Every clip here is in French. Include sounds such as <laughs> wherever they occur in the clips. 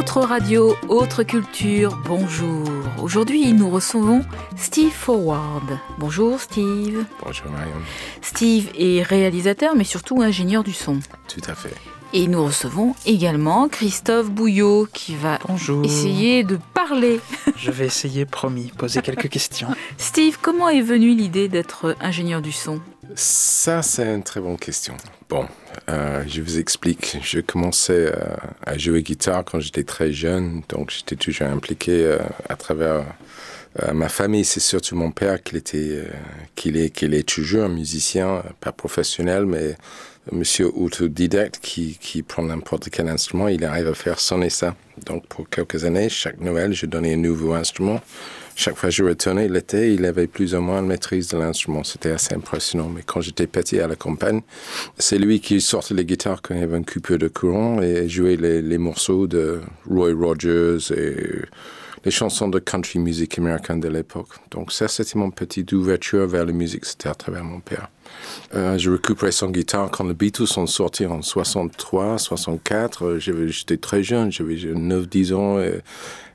Autre radio, autre culture, bonjour. Aujourd'hui, nous recevons Steve Forward. Bonjour Steve. Bonjour Marion. Steve est réalisateur, mais surtout ingénieur du son. Tout à fait. Et nous recevons également Christophe Bouillot qui va essayer de parler. Je vais essayer, promis, poser quelques questions. <laughs> Steve, comment est venue l'idée d'être ingénieur du son? Ça, c'est une très bonne question. Bon, euh, je vous explique. Je commençais euh, à jouer guitare quand j'étais très jeune, donc j'étais toujours impliqué euh, à travers ma famille. C'est surtout mon père qui était, qu'il est, qu'il est toujours un musicien, pas professionnel, mais monsieur autodidacte qui, qui prend n'importe quel instrument, il arrive à faire sonner ça. Donc pour quelques années, chaque Noël, je donnais un nouveau instrument. Chaque fois que je retournais l'été, il avait plus ou moins une maîtrise de l'instrument. C'était assez impressionnant. Mais quand j'étais petit à la campagne, c'est lui qui sortait les guitares quand il y avait un coupure de courant et jouait les, morceaux de Roy Rogers et les chansons de country music américaine de l'époque. Donc ça, c'était mon petit ouverture vers la musique, c'était à travers mon père. Euh, j'ai récupéré son guitare quand les Beatles sont sortis en 63, 64. J'étais très jeune, j'avais 9-10 ans.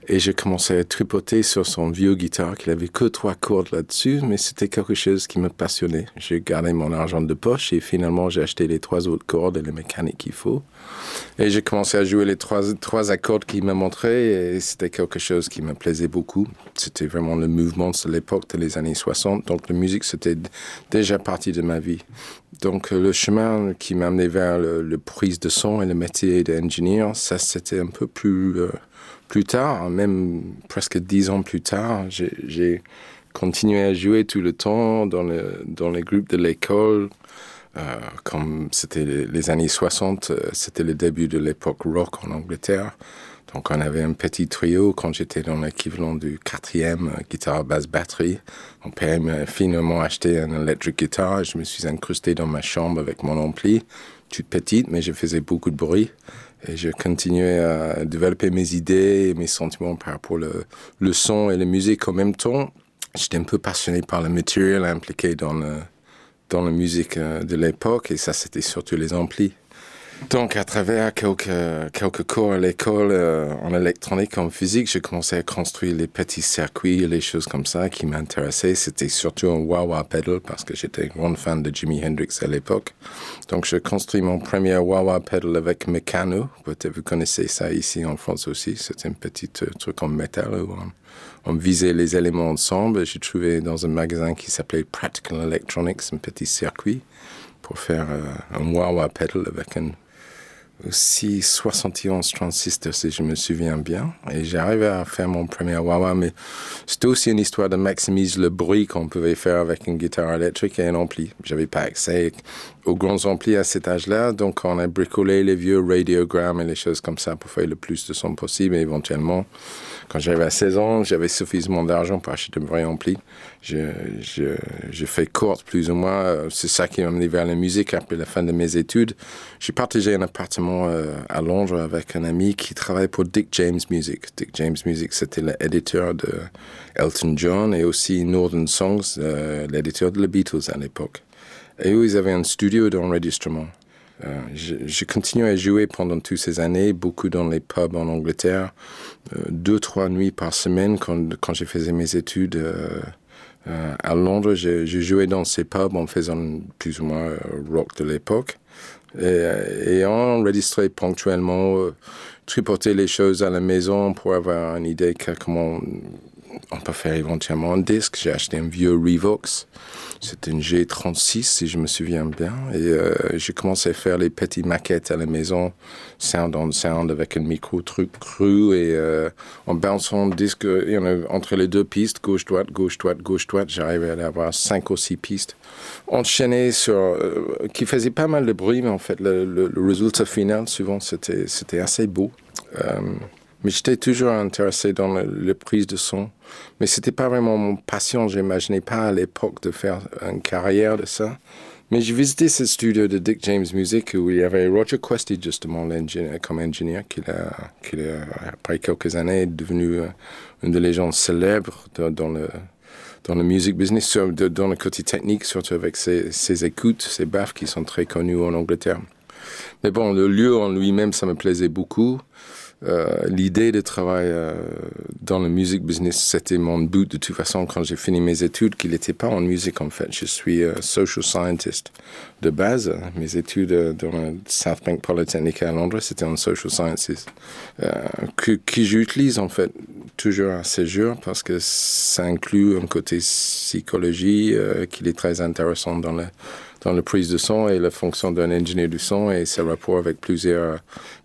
Et j'ai commencé à tripoter sur son vieux guitare, qu'il avait que trois cordes là-dessus, mais c'était quelque chose qui me passionnait. J'ai gardé mon argent de poche et finalement j'ai acheté les trois autres cordes et les mécaniques qu'il faut. Et j'ai commencé à jouer les trois, trois accords qu'il m'a montré et c'était quelque chose qui me plaisait beaucoup. C'était vraiment le mouvement de l'époque, des années 60. Donc la musique, c'était déjà partie de ma vie. Donc le chemin qui m'a amené vers le, prise de son et le métier d'ingénieur, ça c'était un peu plus... Euh, plus tard, même presque dix ans plus tard, j'ai continué à jouer tout le temps dans, le, dans les groupes de l'école. Euh, comme c'était les années 60, euh, c'était le début de l'époque rock en Angleterre. Donc on avait un petit trio quand j'étais dans l'équivalent du quatrième euh, guitare basse batterie. Mon père m'a finalement acheté un electric guitar. Je me suis incrusté dans ma chambre avec mon ampli, toute petite, mais je faisais beaucoup de bruit. Et je continuais à développer mes idées et mes sentiments par rapport au le son et la musique en même temps. J'étais un peu passionné par le matériel impliqué dans, le, dans la musique euh, de l'époque et ça c'était surtout les amplis. Donc, à travers quelques, cours à l'école euh, en électronique, en physique, j'ai commencé à construire les petits circuits et les choses comme ça qui m'intéressaient. C'était surtout un wah-wah pedal parce que j'étais grand fan de Jimi Hendrix à l'époque. Donc, j'ai construit mon premier wah-wah pedal avec Meccano. Peut-être vous connaissez ça ici en France aussi. C'était un petit euh, truc en métal où on, on, visait les éléments ensemble. J'ai trouvé dans un magasin qui s'appelait Practical Electronics un petit circuit pour faire euh, un wah-wah pedal avec un aussi 71 transistors, si je me souviens bien. Et j'arrivais à faire mon premier wah mais c'était aussi une histoire de maximiser le bruit qu'on pouvait faire avec une guitare électrique et un ampli. J'avais pas accès aux grands amplis à cet âge-là, donc on a bricolé les vieux radiogrammes et les choses comme ça pour faire le plus de son possible et éventuellement quand j'avais 16 ans, j'avais suffisamment d'argent pour acheter de vrais amplis. Je, fais courte plus ou moins. C'est ça qui m'a amené vers la musique après la fin de mes études. J'ai partagé un appartement euh, à Londres avec un ami qui travaille pour Dick James Music. Dick James Music, c'était l'éditeur de Elton John et aussi Northern Songs, euh, l'éditeur de The Beatles à l'époque. Et eux, ils avaient un studio d'enregistrement. Euh, j'ai continué à jouer pendant toutes ces années, beaucoup dans les pubs en Angleterre, euh, deux, trois nuits par semaine quand, quand je faisais mes études. Euh, à Londres, j'ai joué dans ces pubs en faisant plus ou moins rock de l'époque. Et, et enregistré ponctuellement, tripoter les choses à la maison pour avoir une idée de comment on peut faire éventuellement un disque. J'ai acheté un vieux Revox. C'était une G36, si je me souviens bien. Et euh, j'ai commencé à faire les petites maquettes à la maison, sound on sound, avec un micro truc cru. Et euh, en bounçant le disque, a, entre les deux pistes, gauche-droite, gauche-droite, gauche-droite, j'arrivais à avoir cinq ou six pistes enchaînées sur, euh, qui faisaient pas mal de bruit, mais en fait, le, le, résultat final, souvent, c'était assez beau. Mais j'étais toujours intéressé dans le, le, prise de son. Mais c'était pas vraiment mon passion. J'imaginais pas à l'époque de faire une carrière de ça. Mais j'ai visité ce studio de Dick James Music où il y avait Roger Questy, justement, comme ingénieur, qui, a, qui a, après quelques années, est devenu euh, une des légendes célèbres dans le dans le music business, dans le côté technique, surtout avec ses, ses écoutes, ses baffes qui sont très connues en Angleterre. Mais bon, le lieu en lui-même, ça me plaisait beaucoup. Euh, l'idée de travailler euh, dans le music business, c'était mon but de toute façon quand j'ai fini mes études, qu'il n'était pas en musique en fait. Je suis euh, social scientist de base. Mes études dans le South Bank Polytechnic à Londres, c'était en social sciences, que, que j'utilise en fait toujours à ce jour parce que ça inclut un côté psychologie qui est très intéressant dans le dans la prise de son et la fonction d'un ingénieur du son et ses rapports avec plusieurs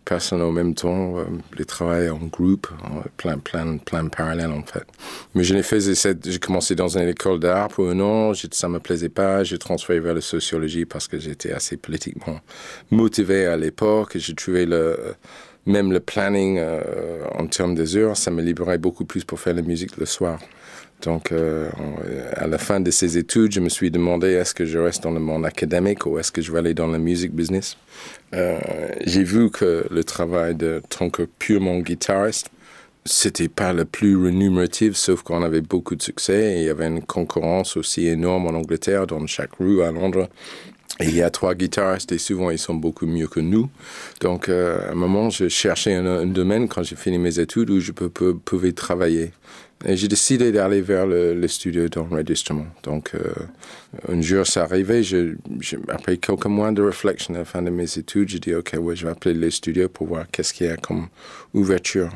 personnes en même temps, euh, les travail en groupe, plein, plein, plein parallèles en fait. Mais je n'ai fait, j'ai commencé dans une école d'art pour un an, ça me plaisait pas, j'ai transféré vers la sociologie parce que j'étais assez politiquement motivé à l'époque, j'ai trouvé le, même le planning euh, en termes des heures, ça me libérait beaucoup plus pour faire la musique le soir. Donc, euh, à la fin de ces études, je me suis demandé est-ce que je reste dans le monde académique ou est-ce que je vais aller dans le music business? Euh, j'ai vu que le travail de tant que purement guitariste, c'était pas le plus rémunératif, sauf qu'on avait beaucoup de succès et il y avait une concurrence aussi énorme en Angleterre, dans chaque rue à Londres. Il y a trois guitaristes et souvent ils sont beaucoup mieux que nous. Donc euh, à un moment, je cherchais un, domaine quand j'ai fini mes études où je pouvais travailler. Et j'ai décidé d'aller vers le, studio d'enregistrement. Donc, euh, un jour, ça arrivait. Je, après quelques mois de réflexion à la fin de mes études, j'ai dit, OK, ouais, je vais appeler les studios pour voir qu'est-ce qu'il y a comme ouverture.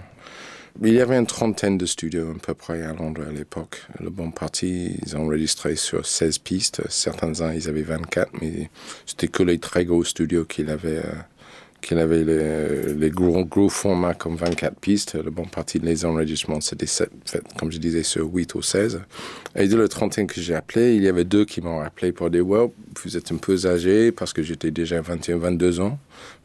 Il y avait une trentaine de studios à peu près à Londres à l'époque. Le bon parti, ils ont enregistré sur 16 pistes. Certains ans, ils avaient 24, mais c'était que les très gros studios qu'il avait euh, qu'il avait les, gros, formats comme 24 pistes. Le bon parti de les enregistrements, c'était comme je disais, sur 8 ou 16. Et de le 31 que j'ai appelé, il y avait deux qui m'ont appelé pour dire, vous êtes un peu âgé parce que j'étais déjà 21, 22 ans.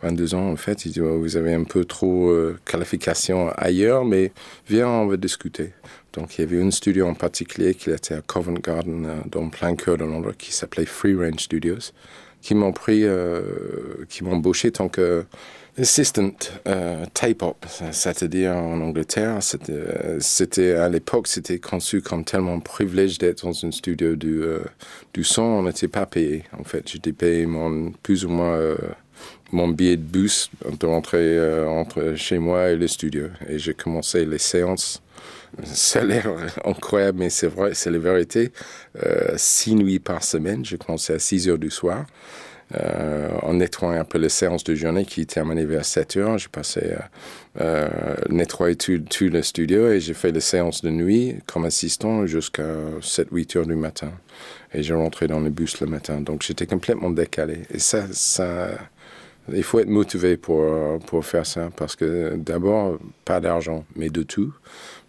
22 ans, en fait. Ils disent, vous avez un peu trop euh, qualification ailleurs, mais viens, on va discuter. Donc, il y avait une studio en particulier qui était à Covent Garden, euh, dans plein cœur de Londres, qui s'appelait Free Range Studios qui m'ont pris, euh, qui m'ont embauché tant que assistant euh, tape op, c'est-à-dire en Angleterre. C'était à l'époque, c'était conçu comme tellement privilège d'être dans un studio du, euh, du son. On n'était pas payé. En fait, j'étais payé mon, plus ou moins mon billet de bus de rentrer entre chez moi et le studio. Et j'ai commencé les séances ça a l'air <laughs> incroyable, mais c'est vrai, c'est la vérité. Euh, six nuits par semaine, j'ai commencé à 6 heures du soir. Euh, en nettoyant un peu les séances de journée qui terminaient vers 7 heures. J'ai passé euh, euh, nettoyer tout, tout, le studio et j'ai fait les séances de nuit comme assistant jusqu'à 7-8 heures du matin. Et j'ai rentré dans le bus le matin. Donc j'étais complètement décalé. Et ça, ça, il faut être motivé pour, pour faire ça parce que d'abord, pas d'argent, mais de tout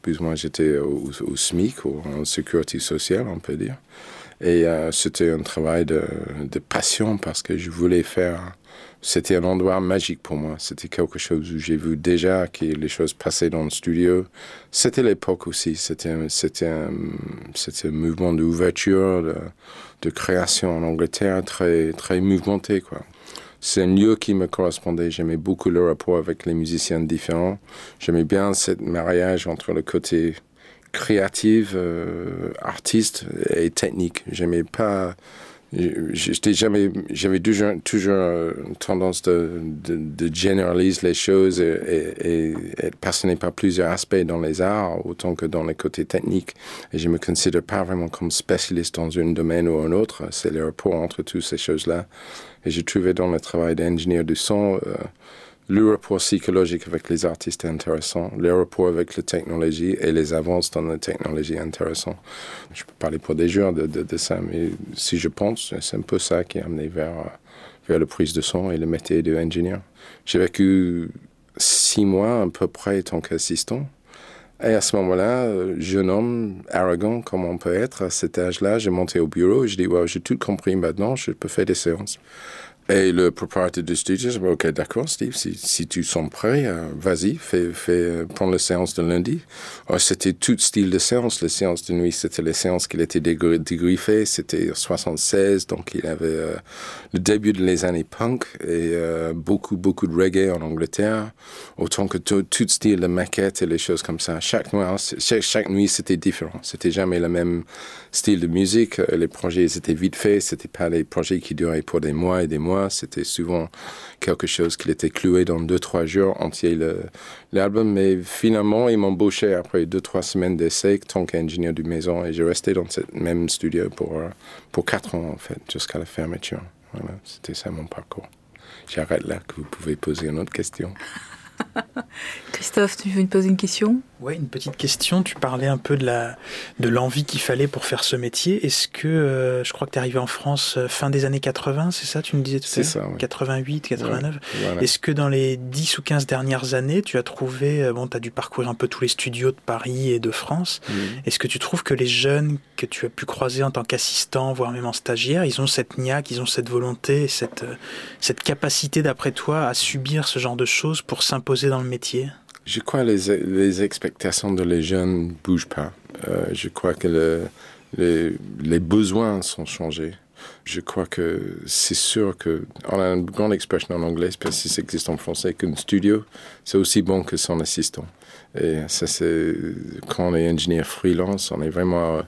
plus moins j'étais au, SMIC, ou en sécurité sociale, on peut dire. Et euh, c'était un travail de, passion parce que je voulais faire. C'était un endroit magique pour moi. C'était quelque chose où j'ai vu déjà que les choses passaient dans le studio. C'était l'époque aussi. C'était c'était un, un mouvement d'ouverture, de, de création en Angleterre très très mouvementé quoi c'est un lieu qui me correspondait. J'aimais beaucoup le rapport avec les musiciens différents. J'aimais bien ce mariage entre le côté créatif, euh, artiste et technique. J'aimais pas. J'étais jamais, j'avais toujours, toujours une tendance de, de, de généraliser les choses et, et, être passionné par plusieurs aspects dans les arts autant que dans les côtés techniques. Et je me considère pas vraiment comme spécialiste dans un domaine ou un autre. C'est le rapport entre toutes ces choses-là et j'ai trouvé dans le travail d'ingénieur du son euh, le rapport psychologique avec les artistes intéressant, le rapport avec la technologie et les avances dans la technologie intéressant. Je peux parler pour des jours de, de, ça, mais si je pense, c'est un peu ça qui a amené vers, vers la prise de son et le métier d'ingénieur. J'ai vécu six mois à peu près en tant qu'assistant. Et à ce moment-là, jeune homme, arrogant comme on peut être, à cet âge-là, j'ai monté au bureau et je dis, wow, j'ai tout compris maintenant, je peux faire des séances. Et le propriétaire du studio, dit, ok, d'accord, Steve, si, tu sens prêt, euh, vas-y, fais, fais, prends la séance de lundi. C'était tout style de séance. Les séances de nuit, c'était les séances qu'il était dégriffées. C'était 76, donc il avait euh, le début de les années punk et euh, beaucoup, beaucoup de reggae en Angleterre. Autant que tout, style de maquette et les choses comme ça. Chaque nuit, chaque, chaque nuit, c'était différent. C'était jamais le même style de musique. Les projets étaient vite faits. C'était pas des projets qui duraient pour des mois et des mois C'était souvent quelque chose qui était cloué dans deux, trois jours entier l'album. Mais finalement, ils m'embauchaient après deux, trois semaines d'essai tant qu'ingénieur du maison. Et j'ai resté dans ce même studio pour, euh, pour quatre ans, en fait, jusqu'à la fermeture. Voilà, c'était ça mon parcours. J'arrête là que vous pouvez poser une autre question. <laughs> Christophe, tu veux me poser une question? Oui, une petite question. Tu parlais un peu de la de l'envie qu'il fallait pour faire ce métier. Est-ce que euh, je crois que tu es arrivé en France euh, fin des années 80, c'est ça Tu me disais tout à l'heure? C'est ça. 88, 89. Est-ce que dans les 10 ou 15 dernières années, tu as trouvé euh, bon, tu as dû parcourir un peu tous les studios de Paris et de France. Est-ce que tu trouves que les jeunes que tu as pu croiser en tant qu'assistant, voire même en stagiaire, ils ont cette niaque, ils ont cette volonté, cette cette capacité d'après toi à subir ce genre de choses pour s'imposer dans le métier? Je crois que les, les expectations de les jeunes ne bougent pas. Euh, je crois que le, les, les, besoins sont changés. Je crois que c'est sûr que, on a une grande expression en anglais, parce que ça existe en français, qu'un studio, c'est aussi bon que son assistant. Et ça, c'est, quand on est ingénieur freelance, on est vraiment,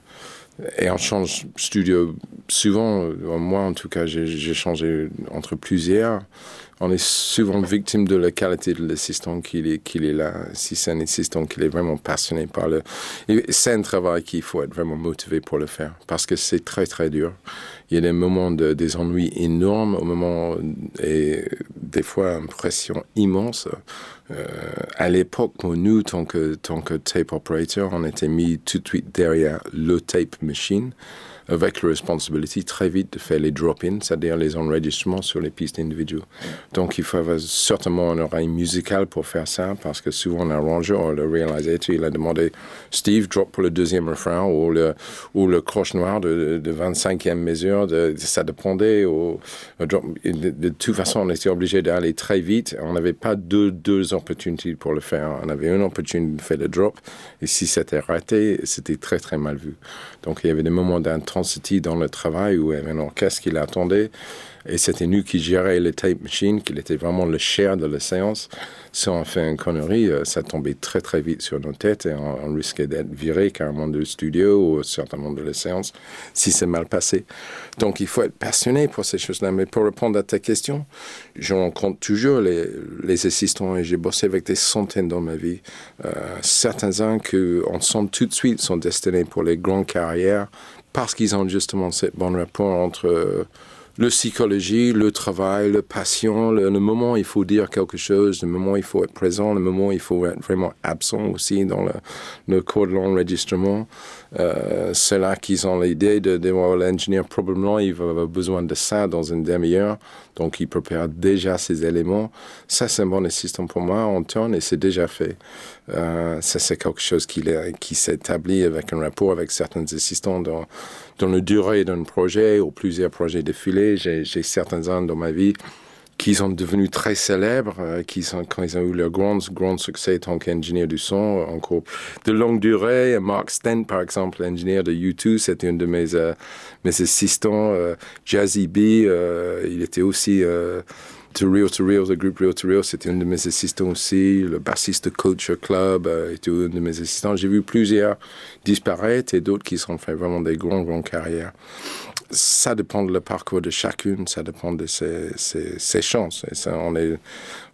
et on change studio souvent, moi en tout cas, j'ai changé entre plusieurs on est souvent victime de la qualité de l'assistant qu'il est, qu'il est là. Si c'est un assistant qui est vraiment passionné par le... C'est un travail qu'il faut être vraiment motivé pour le faire parce que c'est très très dur. Il y a des moments de, des ennuis énormes, au moment et des fois une pression immense. Euh, à l'époque, nous, tant que, tant que tape operator, on était mis tout de suite derrière le tape machine avec la responsabilité très vite de faire les drop-ins, c'est-à-dire les enregistrements sur les pistes individuelles. Donc il faut avoir certainement une oreille musicale pour faire ça, parce que souvent l'arrangeur, le réalisateur, il a demandé Steve, drop pour le deuxième refrain ou le, ou le croche noir de, de 25e mesure, de, ça dépendait. Au, de, toute façon, on était obligé d'aller très vite. On n'avait pas deux, deux opportunités pour le faire. On avait une opportunité de faire le drop, et si c'était raté, c'était très très mal vu. Donc il y avait des moments d'intensité dans le travail où il y avait un orchestre qui l'attendait et c'était nous qui gérait les tape machines, qu'il était vraiment le cher de la séance. Si on fait une connerie, euh, ça tombait très très vite sur nos têtes et on, risquait d'être viré carrément du studio ou certainement de la séance si c'est mal passé. Donc il faut être passionné pour ces choses-là. Mais pour répondre à ta question, je rencontre toujours les, assistants et j'ai bossé avec des centaines dans ma vie. Euh, certains-uns qu'on sent tout de suite sont destinés pour les grandes carrières parce qu'ils ont justement ce bon rapport entre le psychologie, le travail, le passion, le, moment il faut dire quelque chose, le moment il faut être présent, le moment il faut être vraiment absent aussi dans le, le cours de l'enregistrement. Euh, c'est là qu'ils ont l'idée de, de l'ingénieur probablement il va avoir besoin de ça dans une demi-heure, donc il prépare déjà ces éléments. Ça c'est un bon assistant pour moi, on tourne et c'est déjà fait. Euh, ça c'est quelque chose qui, qui s'établit avec un rapport avec certains assistants dans, dans durée d'un projet ou plusieurs projets défilés. J'ai certains ans dans ma vie qui sont devenus très célèbres, euh, qui sont, quand ils ont eu leur grand, grand succès en tant qu'ingénieur du son, encore de longue durée. Mark Stent, par exemple, ingénieur de U2, c'était un de mes, euh, mes assistants. Euh, Jazzy B, il était aussi To Real To Real, le groupe Real To Real, c'était un de mes assistants aussi. Le bassiste Culture Club était un de mes assistants. J'ai vu plusieurs disparaître et d'autres qui sont fait vraiment des grands, grands carrières ça dépend de le parcours de chacune, ça dépend de ses, ses, ses chances. Et ça, on, est,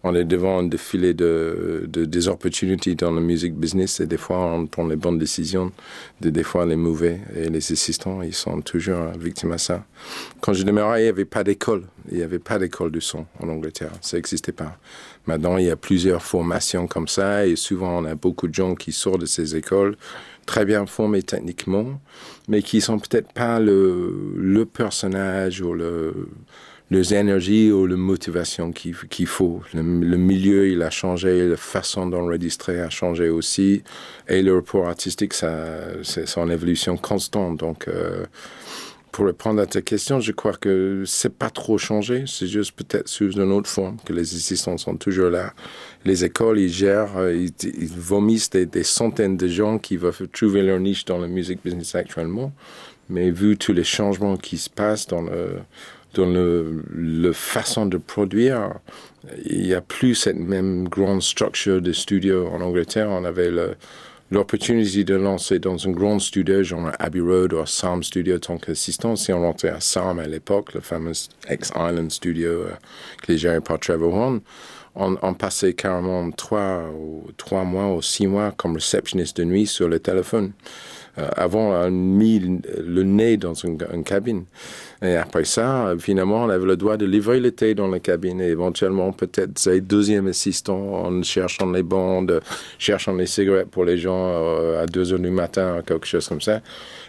on est devant un défilé de, de, des opportunités dans le music business et des fois on prend les bonnes décisions, des, fois les mauvais. Et les assistants, ils sont toujours victimes à ça. Quand je démarrais, il n'y avait pas d'école. Il n'y avait pas d'école de son en Angleterre. Ça n'existait pas. Maintenant, il y a plusieurs formations comme ça et souvent on a beaucoup de gens qui sortent de ces écoles très bien formés techniquement, mais qui sont peut-être pas le, le personnage ou le, les énergies ou la motivation qu'il faut. Le, milieu, il a changé, la façon d'enregistrer a changé aussi, et le rapport artistique, ça, c'est son évolution constante. Donc, euh, pour répondre à ta question, je crois que c'est pas trop changé. C'est juste peut-être sous une autre forme que les assistants sont toujours là. Les écoles, ils gèrent, euh, ils, vomissent des, centaines de gens qui veulent trouver leur niche dans la musique business actuellement. Mais vu tous les changements qui se passent dans le, dans le, le façon de produire, il n'y a plus cette même grande structure de studio en Angleterre. On avait le, l'opportunité de lancer dans un grand studio, genre Abbey Road ou Psalm Studio, en tant qu'assistant. Si on rentrait à Psalm à l'époque, le fameux X-Island Studio euh, qui est géré par Trevor Horn, on, on, passait carrément trois, ou, trois mois ou six mois comme réceptionniste de nuit sur le téléphone. Euh, avant, on a mis le nez dans une, une, cabine. Et après ça, finalement, on avait le droit de livrer le thé dans la cabine et éventuellement peut-être c'est deuxième assistant en cherchant les bandes, cherchant les cigarettes pour les gens euh, à 2 heures du matin, quelque chose comme ça.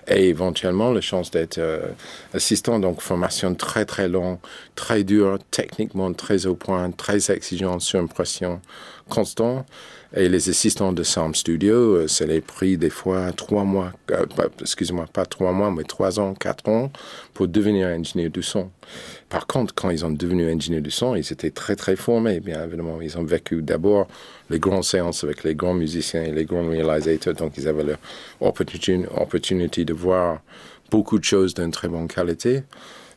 Et éventuellement, la chance d'être euh, assistant, donc formation très très longue, très dure, techniquement très au point, très exigeante, sur impression constant. Et les assistants de Sound Studio, euh, c'est les prix des fois trois mois, euh, excusez-moi, pas trois mois, mais trois ans, quatre ans pour devenir ingénieur du son. Par contre, quand ils ont devenu ingénieur du son, ils étaient très très formés, bien évidemment. Ils ont vécu d'abord les grandes séances avec les grands musiciens et les grands réalisateurs, donc ils avaient l'opportunité de voir beaucoup de choses d'une très bonne qualité.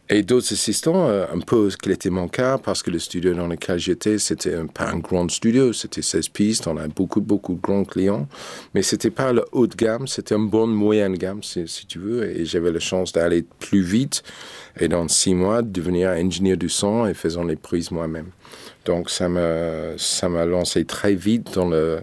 Et d'autres assistants, euh, un peu ce qu'il était mon cas, parce que le studio dans lequel j'étais, c'était pas un grand studio, c'était 16 pistes, on a beaucoup, beaucoup de grands clients, mais c'était pas le haut de gamme, c'était une bonne moyenne gamme, si, tu veux, et j'avais la chance d'aller plus vite, et dans six mois, devenir ingénieur du son et faisant les prises moi-même. Donc ça m'a, ça m'a lancé très vite dans le,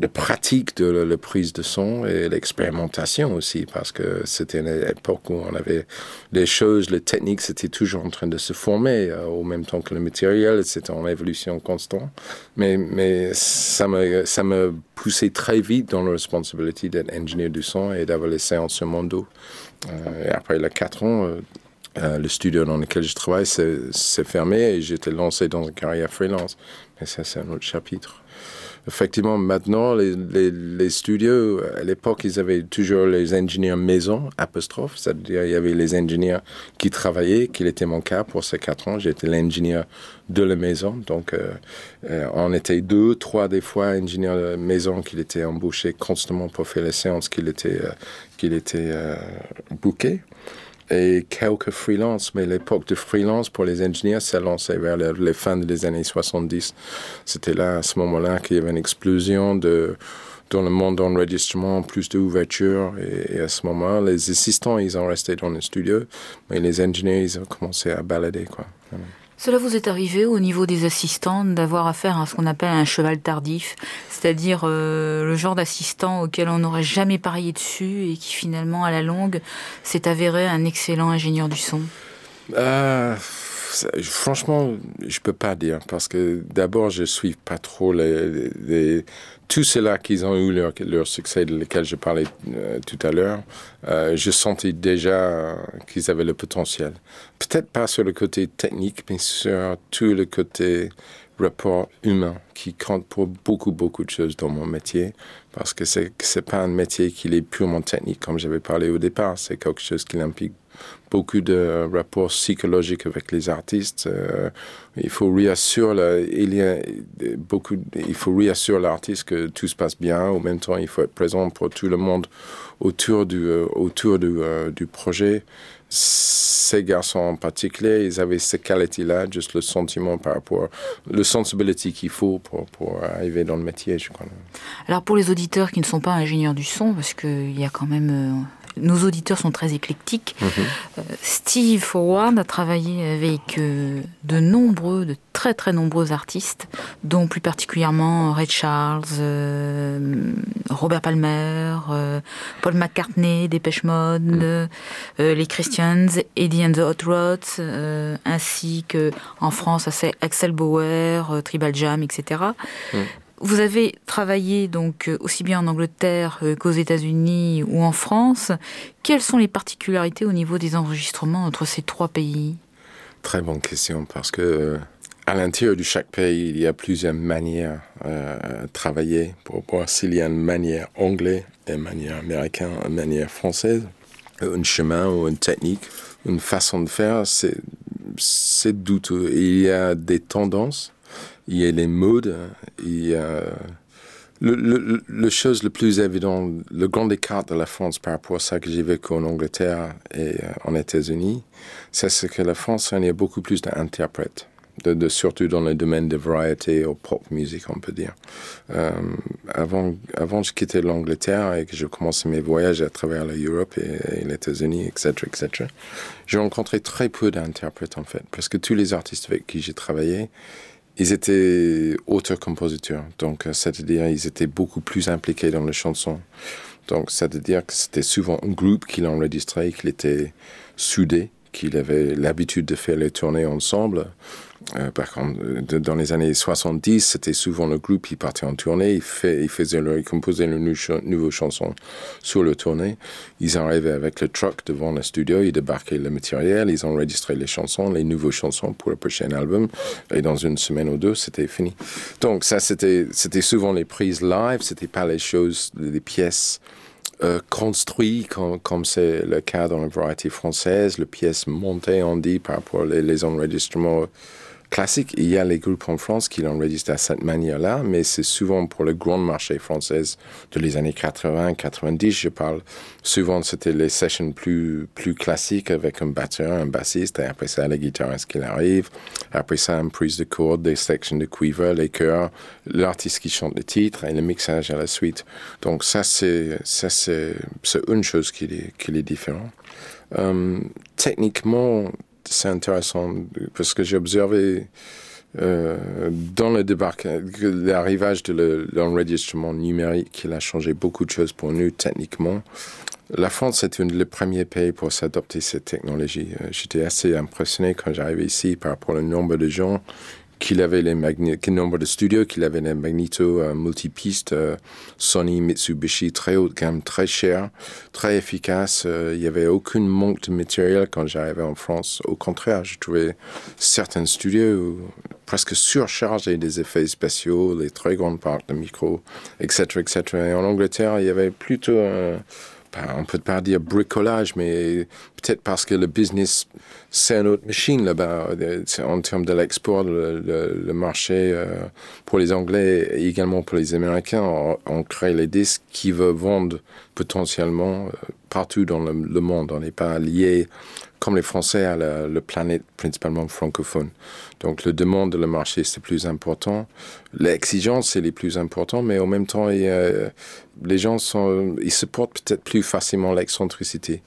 la pratique de la, prise de son et l'expérimentation aussi, parce que c'était une époque où on avait les choses, les techniques, c'était toujours en train de se former, euh, au même temps que le matériel, c'était en évolution constante. Mais, mais ça me, ça me poussait très vite dans la responsabilité d'être ingénieur du son et d'avoir les séances sur mon dos. Euh, et après les quatre ans, euh, le studio dans lequel je travaille s'est fermé et j'étais lancé dans une carrière freelance. Mais ça, c'est un autre chapitre effectivement, maintenant, les, les, les, studios, à l'époque, ils avaient toujours les ingénieurs maison, apostrophe, c'est-à-dire il y avait les ingénieurs qui travaillaient, qui était mon cas pour ces quatre ans. J'étais l'ingénieur de la maison, donc euh, euh, on était deux, trois des fois ingénieurs de maison qui étaient embauchés constamment pour faire les séances qu'il était, euh, qu'il était euh, booké et quelques freelance, mais l'époque de freelance pour les ingénieurs s'est lancée vers les, fins des années 70. C'était là, à ce moment-là, qu'il y avait une explosion dans le monde d'enregistrement, plus d'ouverture. Et, et, à ce moment, les assistants, ils ont resté dans le studio, mais les ingénieurs, ils ont commencé à balader, quoi. Cela vous est arrivé au niveau des assistants d'avoir affaire à ce qu'on appelle un cheval tardif, c'est-à-dire euh, le genre d'assistant auquel on n'aurait jamais parié dessus et qui finalement à la longue s'est avéré un excellent ingénieur du son? Euh, Franchement, je peux pas dire parce que d'abord je suis pas trop les, les tout cela qu'ils ont eu leur, succès de lequel je parlais euh, tout à l'heure, euh, je sentais déjà qu'ils avaient le potentiel. Peut-être pas sur le côté technique, mais sur tout le côté rapport humain qui compte pour beaucoup, beaucoup de choses dans mon métier. Parce que c'est, c'est pas un métier qui est purement technique, comme j'avais parlé au départ. C'est quelque chose qui implique beaucoup de rapports psychologiques avec les artistes. Euh, il faut réassurer, beaucoup, il faut réassurer l'artiste que tout se passe bien. En même temps, il faut être présent pour tout le monde autour du, euh, autour euh, du projet. Ces garçons en particulier, ils avaient ces qualités-là, juste le sentiment par rapport, le sensibility qu'il faut pour, pour arriver dans le métier, je crois. Alors pour les auditeurs qui ne sont pas ingénieurs du son, parce qu'il y a quand même nos auditeurs sont très éclectiques. Mm -hmm. Steve Forward a travaillé avec euh, de nombreux, de très très nombreux artistes, dont plus particulièrement Ray Charles, euh, Robert Palmer, euh, Paul McCartney, Dépêche Mode, mm -hmm. les Christians, Eddie and the Hot Rods, ainsi que en France Axel Bauer, Tribal Jam, etc. Mm. Vous avez travaillé donc euh, aussi bien en Angleterre euh, qu'aux États-Unis ou en France. Quelles sont les particularités au niveau des enregistrements entre ces trois pays? Très bonne question parce que euh, à l'intérieur de chaque pays, il y a plusieurs manières euh, de travailler pour voir s'il y a une manière anglaise, une manière américaine, une manière française, un chemin ou une technique, une façon de faire. C'est douteux. Il y a des tendances il y a les modes, il y a le, le, le chose le plus évident, le grand écart de la France par rapport à ça que j'ai vécu en Angleterre et en États-Unis, c'est ce que la France, il y a beaucoup plus d'interprètes. surtout dans le domaine de variété ou pop music, on peut dire. Euh, avant, avant je quittais l'Angleterre et que je commençais mes voyages à travers l'Europe et, et, les États-Unis, etc., etc., j'ai rencontré très peu d'interprètes en fait, parce que tous les artistes avec qui j'ai travaillé, ils étaient auteurs-compositeurs, donc euh, c'est-à-dire ils étaient beaucoup plus impliqués dans les chansons. Donc c'est-à-dire que c'était souvent un groupe qui l'enregistrait, qu'il était soudé, qu'il avait l'habitude de faire les tournées ensemble. Euh, par contre, dans les années 70, c'était souvent le groupe qui partait en tournée, il, fait, il faisait le, il composait une nouvelle chanson sur le tournée. Ils arrivaient avec le truck devant le studio, ils débarquaient le matériel, ils enregistraient les chansons, les nouvelles chansons pour le prochain album, et dans une semaine ou deux, c'était fini. Donc ça, c'était souvent les prises live, c'était pas les choses, les pièces euh, construites comme, c'est le cas dans la variété française, les pièces montées, on dit, par rapport aux les enregistrements classique. Il y a les groupes en France qui l'enregistrent à cette manière-là, mais c'est souvent pour le grand marché français de les années 80, 90, je parle. Souvent, c'était les sessions plus, plus classiques avec un batteur, un bassiste, et après ça, les guitaristes qui arrivent. Après ça, une prise de cordes, des sections de quiver, les chœurs, l'artiste qui chante le titre et le mixage à la suite. Donc ça, c'est, ça, c'est, c'est une chose qui est, qui est différente. Euh, techniquement, c'est intéressant parce que j'ai observé euh, dans le débarquement, l'arrivage de l'enregistrement numérique, qu'il a changé beaucoup de choses pour nous techniquement. La France est un des premiers pays pour s'adopter cette technologie. Euh, j'étais assez impressionné quand j'arrivais ici par rapport au nombre de gens qu'il avait les quel nombre de studios, qu'il avait les magnétos euh, multipistes, euh, Sony, Mitsubishi, très haut de gamme, très cher, très efficace. Euh, il n'y avait aucune manque de matériel quand j'arrivais en France. Au contraire, je trouvais certains studios presque surchargés des effets spéciaux, les très grandes parcs de micros, etc., etc. Et en Angleterre, il y avait plutôt un on peut pas dire bricolage, mais peut-être parce que le business, c'est une autre machine là-bas. En termes de l'export, le, marché euh, pour les Anglais et également pour les Américains, on, crée les disques qui veulent vendre potentiellement euh, partout dans le, monde. On n'est pas lié comme les Français à la, la, planète principalement francophone. Donc le demande de le marché c'est plus important, l'exigence c'est les plus important, mais en même temps il les gens sont, ils supportent peut-être plus facilement l'excentricité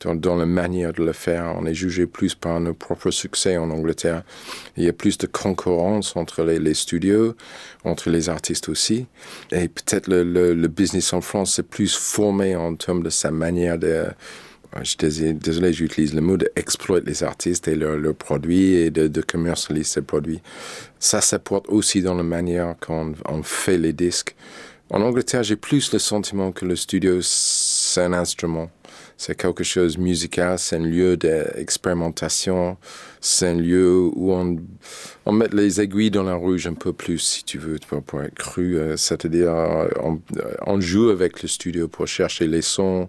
dans, dans, la manière de le faire. On est jugé plus par nos propres succès en Angleterre. Il y a plus de concurrence entre les, studios, entre les artistes aussi, et peut-être le, le, le business en France c'est plus formé en termes de sa manière de je désolé, j'utilise le mot d'exploiter les artistes et leurs produits et de, de, commercialiser ces produits. Ça s'apporte aussi dans la manière qu'on on fait les disques. En Angleterre, j'ai plus le sentiment que le studio, c'est un instrument. C'est quelque chose musical, c'est un lieu d'expérimentation, c'est un lieu où on, met les aiguilles dans la rouge un peu plus, si tu veux, pour, être cru. Euh, c'est-à-dire, on, on joue avec le studio pour chercher les sons,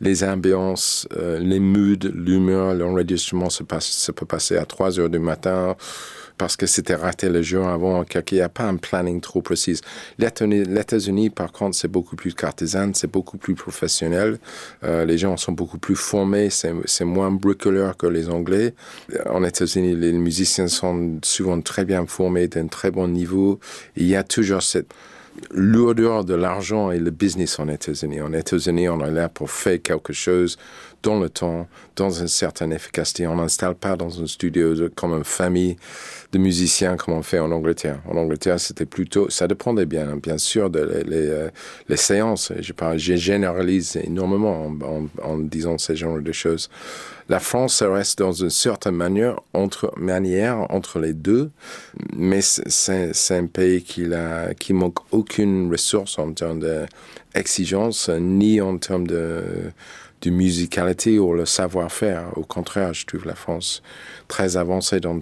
les ambiances, euh, les moods, l'humeur, l'enregistrement se, passe, se peut passer à 3 heures du matin parce que c'était raté le jour avant, qu'il n'y a pas un planning trop précis. Les États-Unis, par contre, c'est beaucoup plus cartésan, c'est beaucoup plus professionnel. Euh, les gens sont beaucoup plus formés, c'est moins bricoleur que les Anglais. En États-Unis, les musiciens sont souvent très bien formés, d'un très bon niveau. Il y a toujours cette lourdeur de l'argent et le business en États-Unis. En États-Unis, on est là pour faire quelque chose dans le temps, dans une certaine efficacité. On n'installe pas dans un studio comme une famille de musiciens comme on fait en Angleterre. En Angleterre, c'était plutôt, ça dépendait bien, bien sûr, de les, euh, séances. Je, généralise énormément en, en, en, disant ce genre de choses. La France reste dans une certaine manière entre, les deux, mais c'est un pays qui, manque aucune ressource en termes d'exigence, ni en termes de musicalité ou le savoir-faire. Au contraire, je trouve la France très avancée dans,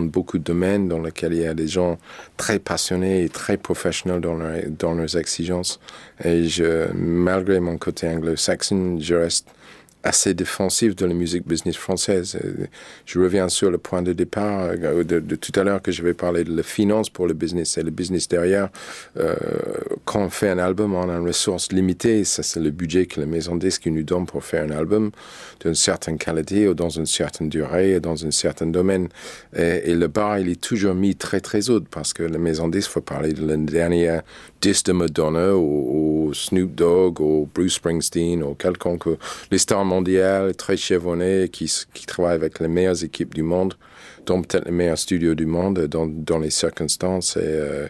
beaucoup de domaines dans lesquels il y a des gens très passionnés et très professionnels dans, dans leurs exigences. Et je, malgré mon côté anglo-saxon, je reste assez défensif de la musique business française. Je reviens sur le point de départ euh, de, tout à l'heure que je vais parler de la finance pour le business et le business derrière. Euh, quand on fait un album, on a une ressource limitée. Ça, c'est le budget que la maison disque nous donne pour faire un album d'une certaine qualité ou dans une certaine durée et dans un certain domaine. Et, le bar, il est toujours mis très très haut parce que la maison disque, faut parler de la dernière disque de Madonna ou, Snoop Dogg ou Bruce Springsteen ou quelconque. Les stars mondiales très chevronnés qui, qui travaillent avec les meilleures équipes du monde, dont peut-être les meilleurs studios du monde dans, dans les circonstances. Et, euh,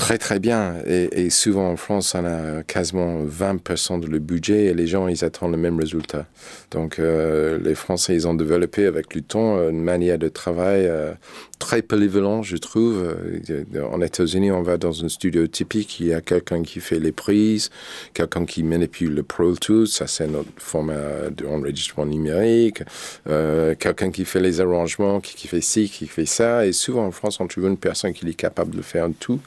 très très bien. Et, souvent en France, on a quasiment 20% de le budget et les gens, ils attendent le même résultat. Donc euh, les Français, ils ont développé avec le temps une manière de travail euh, très polyvalent, je trouve. Euh, en États-Unis, on va dans un studio typique, il y a quelqu'un qui fait les prises, quelqu'un qui manipule le Pro Tools, ça c'est notre format d'enregistrement numérique, euh, quelqu'un qui fait les arrangements, qui fait ci, qui fait ça. Et souvent en France, on trouve une personne qui est capable de faire tout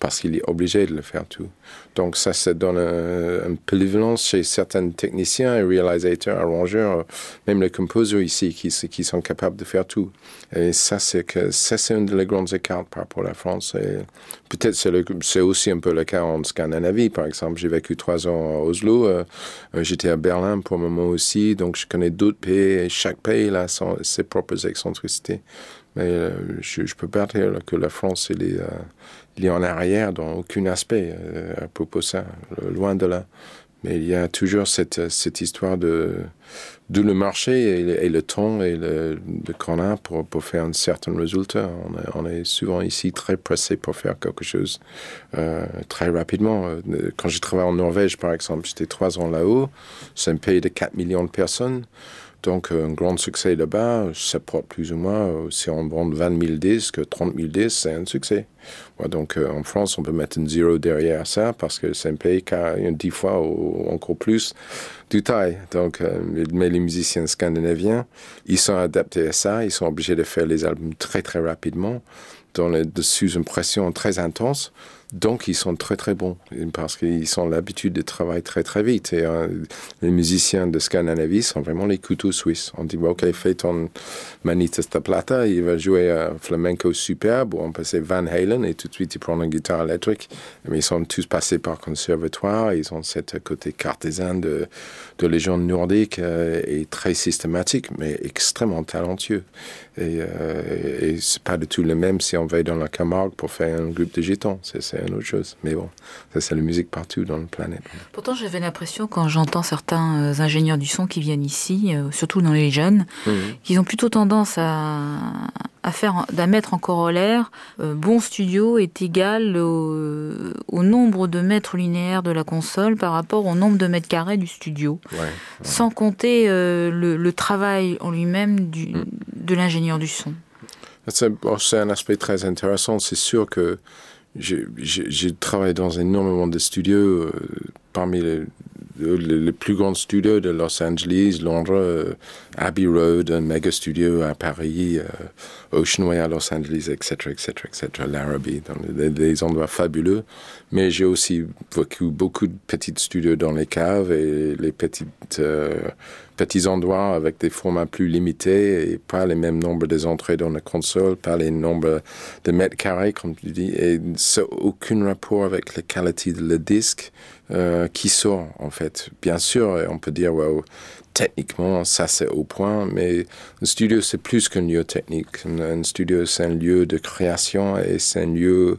parce qu'il est obligé de le faire tout. Donc ça, ça donne un, une polyvalence chez certains techniciens réalisateurs, arrangeurs, même les composers ici qui, sont capables de faire tout. Et ça, c'est que ça, c'est une des grandes écarts par rapport à la France. Peut-être c'est, aussi un peu le cas en Scandinavie, par exemple. J'ai vécu trois ans à Oslo. Euh, euh, j'étais à Berlin pour un moment aussi. Donc je connais d'autres pays. Et chaque pays a ses propres excentricités. Mais euh, je, peux pas dire que la France, elle est, il est en arrière dans aucun aspect euh, à propos de ça, loin de là. Mais il y a toujours cette, cette histoire de, de le marché et le, temps et le, qu'on a pour, pour faire un certain résultat. On est, souvent ici très pressé pour faire quelque chose euh, très rapidement. Quand j'ai travaillé en Norvège, par exemple, j'étais trois ans là-haut. C'est un pays de 4 millions de personnes. Donc, un grand succès là-bas, ça porte plus ou moins, euh, si on vend 20 000 disques, 30 000 disques, c'est un succès. donc, euh, en France, on peut mettre un zéro derrière ça parce que c'est un pays qui a dix fois ou encore plus de taille. Donc, euh, mais les musiciens scandinaviens, ils sont adaptés à ça, ils sont obligés de faire les albums très, très rapidement, dans les, sous une pression très intense. Donc, ils sont très très bons parce qu'ils ont l'habitude de travailler très très vite. Et euh, les musiciens de Scandinavie sont vraiment les couteaux suisses. On dit, OK, fais ton Manitas de Plata, il va jouer un flamenco superbe, on passe Van Halen, et tout de suite, il prend une guitare électrique. Mais ils sont tous passés par conservatoire, ils ont cette côté cartésan de, de légende nordique euh, et très systématique, mais extrêmement talentueux. Et, euh, et c'est pas du tout le même si on va dans la Camargue pour faire un groupe de gitans. Une autre chose. Mais bon, ça c'est la musique partout dans la planète. Pourtant, j'avais l'impression quand j'entends certains euh, ingénieurs du son qui viennent ici, euh, surtout dans les jeunes, mhm. qu'ils ont plutôt tendance à, à faire, à mettre en corollaire euh, bon studio est égal au, nombre de mètres linéaires de la console par rapport au nombre de mètres carrés du studio, sans compter le, travail en lui-même mm. de l'ingénieur du son. C'est un aspect très intéressant. C'est sûr que j'ai travaillé dans énormément de studios, euh, parmi les, les, plus grands studios de Los Angeles, Londres, euh, Abbey Road, un méga studio à Paris, euh, Ocean Way à Los Angeles, etc., etc., etc., l'Arabie, dans des, endroits fabuleux. Mais j'ai aussi vécu beaucoup de petits studios dans les caves et les petites petits endroits avec des formats plus limités et pas les mêmes nombres des entrées dans la console, pas les nombres de mètres carrés, comme tu dis, et ça aucun rapport avec la qualité de le disque euh, qui sort, en fait. Bien sûr, on peut dire, techniquement, ça c'est au point, mais un studio c'est plus qu'un lieu technique. Un, studio c'est un lieu de création et c'est un lieu.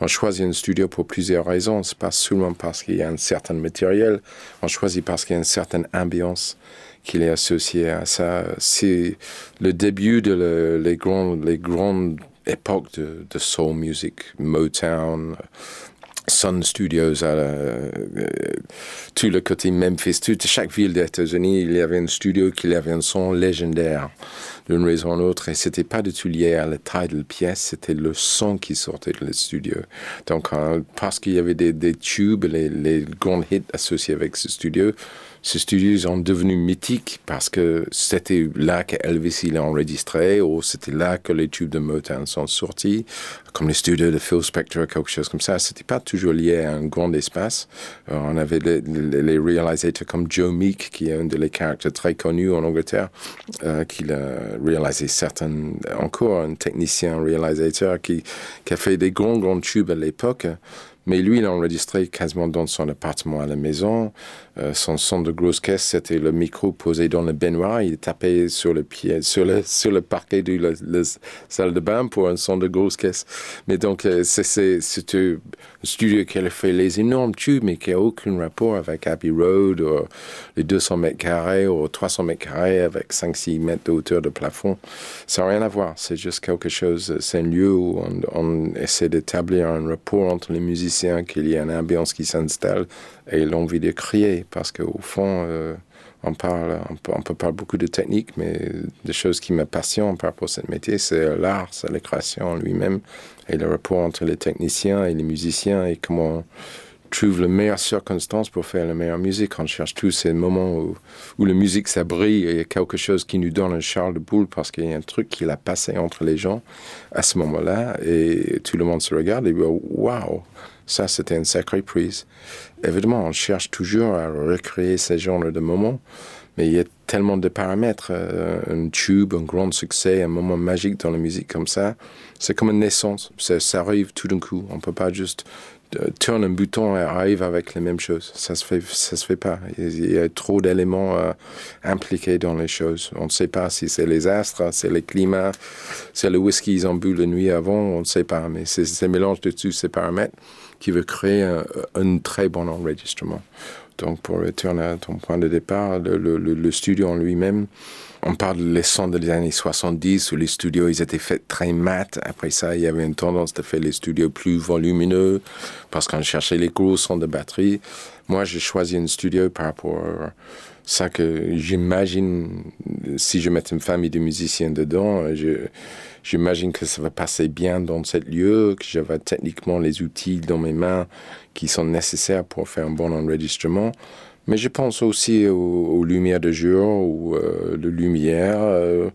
On choisit un studio pour plusieurs raisons. C'est pas seulement parce qu'il y a un certain matériel. On choisit parce qu'il y a une certaine ambiance qu'il est associé à ça. C'est le début de le, les, grandes, les grandes époques de, de soul music, Motown, Sun Studios, à euh, tout le côté Memphis, toute chaque ville des États-Unis, il y avait un studio qui avait un son légendaire. D'une raison ou l'autre. Et c'était pas du tout lié à la taille de la pièce, c'était le son qui sortait de le studio. Donc, parce qu'il y avait des, tubes, les, les grands hits associés avec ce studio, ces studios sont devenus mythiques parce que c'était là qu'Elvis il a enregistré ou c'était là que les tubes de Motown sont sortis, comme les studios de Phil Spector, quelque chose comme ça. C'était pas toujours lié à un grand espace. Euh, on avait les, réalisateurs comme Joe Meek, qui est un des caractères très connus en Angleterre, euh, qui réalisé certains, encore un technicien réalisateur qui, a fait des grands, grands tubes à l'époque. Mais lui, il a enregistré quasiment dans son appartement à la maison. Euh, son son de grosse caisse, c'était le micro posé dans le baignoire. Il tapait sur le pied, sur le, sur le parquet de la, salle de bain pour un son de grosse caisse. Mais donc, euh, un studio qui a fait les énormes tubes, mais qui n'a aucun rapport avec Abbey Road, ou les 200 mètres carrés, ou 300 mètres carrés avec 5-6 mètres de hauteur de plafond. Ça n'a rien à voir. C'est juste quelque chose, c'est un lieu où on, essaie d'établir un rapport entre les musiciens, qu'il y ait une ambiance qui s'installe et l'envie de crier, parce qu'au fond, euh, on parle, on peut, parler beaucoup de techniques, mais des choses qui me passionnent par rapport à ce métier, c'est l'art, c'est la création lui-même, et le rapport entre les techniciens et les musiciens, et comment on trouve les meilleures circonstances pour faire la meilleure musique. On cherche tous ces moments où, où la musique, ça brille, et il y a quelque chose qui nous donne un charle de boule, parce qu'il y a un truc qui l'a passé entre les gens à ce moment-là, et tout le monde se regarde et dit, waouh! Ça, c'était une sacrée prise. Évidemment, on cherche toujours à recréer ce genre de moments, mais il y a tellement de paramètres. Euh, un tube, un grand succès, un moment magique dans la musique comme ça, c'est comme une naissance. Ça, arrive tout d'un coup. On ne peut pas juste euh, tourner un bouton et arriver avec les mêmes choses. Ça se se fait pas. Il y a trop d'éléments euh, impliqués dans les choses. On ne sait pas si c'est les astres, c'est le climat, c'est le whisky qu'ils ont bu la nuit avant. On ne sait pas. Mais c'est ce mélange de tous ces paramètres qui veut créer un, très bon enregistrement. Donc, pour retourner à ton point de départ, le, studio en lui-même, on parle des sons des années 70 où les studios ils étaient faits très mat. Après ça, il y avait une tendance de faire les studios plus volumineux parce qu'on cherchait les gros sons de batterie. Moi, j'ai choisi un studio par rapport ça que j'imagine si je mets une famille de musiciens dedans, j'imagine que ça va passer bien dans ce lieu, que j'avais techniquement les outils dans mes mains qui sont nécessaires pour faire un bon enregistrement. Mais je pense aussi aux, lumières de jour, ou euh, de lumière, euh,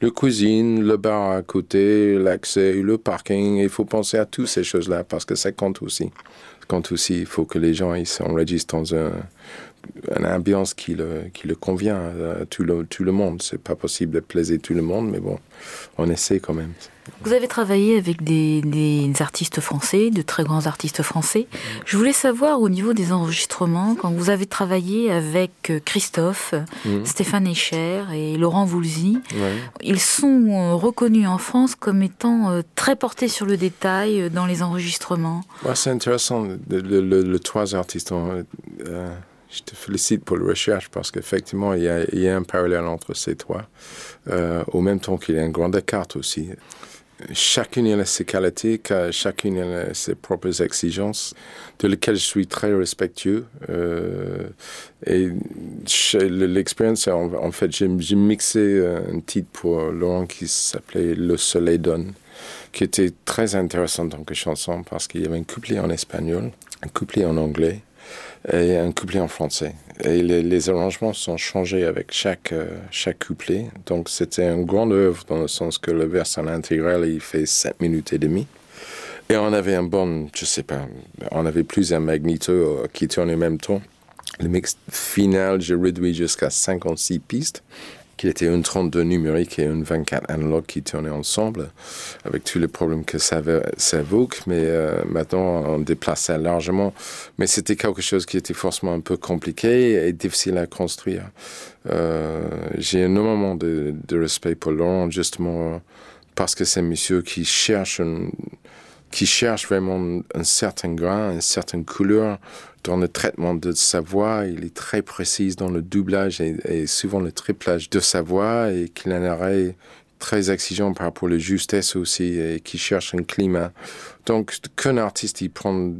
le cuisine, le bar à côté, l'accès, le parking. Il faut penser à toutes ces choses-là parce que ça compte aussi. Ça compte aussi. Il faut que les gens ils s'enregistrent dans un une ambiance qui le, qui le convient à tout le, tout le monde. C'est pas possible de plaiser tout le monde, mais bon, on essaie quand même. Vous avez travaillé avec des, des, artistes français, de très grands artistes français. Je voulais savoir au niveau des enregistrements, quand vous avez travaillé avec Christophe, mhm. Stéphane Echer et Laurent Voulzy, ils sont euh, reconnus en France comme étant euh, très portés sur le détail euh, dans les enregistrements. c'est intéressant, le, le, trois artistes ont je te félicite pour la recherche parce qu'effectivement, il, y a un parallèle entre ces trois, euh, au même temps qu'il y a une grande carte aussi. Chacune a ses qualités, chacune a ses propres exigences, de lesquelles je suis très respectueux. Euh, et l'expérience, en, fait, j'ai mixé euh, un titre pour Laurent qui s'appelait Le Soleil donne, qui était très intéressant dans que chanson parce qu'il y avait un couplet en espagnol, un couplet en anglais et un couplet en français. Et les, arrangements sont changés avec chaque, euh, chaque couplet. Donc c'était une grande œuvre dans le sens que le vers en intégral, il fait 7 minutes et demie. Et on avait un bon, je sais pas, on avait plusieurs magnéto euh, qui tournent en même temps. Le mix final, j'ai réduit jusqu'à 56 pistes qui était une 32 numérique et une 24 analogue qui tournaient ensemble, avec tous les problèmes que ça, évoque. Mais euh, maintenant, on déplace ça largement. Mais c'était quelque chose qui était forcément un peu compliqué et difficile à construire. Euh, j'ai énormément de, de respect pour Laurent, justement parce que c'est un monsieur qui cherche qui cherche vraiment un certain grain, une certaine couleur dans le traitement de sa voix. Il est très précis dans le doublage et, souvent le triplage de sa voix et qu'il a un très exigeant par rapport à la justesse aussi et qui cherche un climat. Donc, qu'un artiste, il prend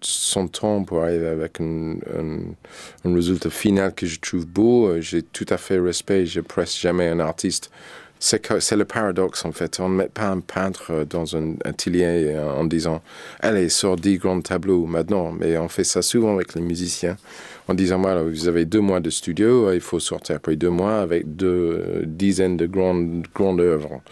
son temps pour arriver avec un, un résultat final que je trouve beau, j'ai tout à fait respect. Je presse jamais un artiste c'est le paradoxe en fait. On ne met pas un peintre dans un atelier en disant Allez, sort dix grands tableaux maintenant. Mais on fait ça souvent avec les musiciens en disant Voilà, vous avez deux mois de studio, il faut sortir après deux mois avec deux dizaines de grandes, grandes œuvres.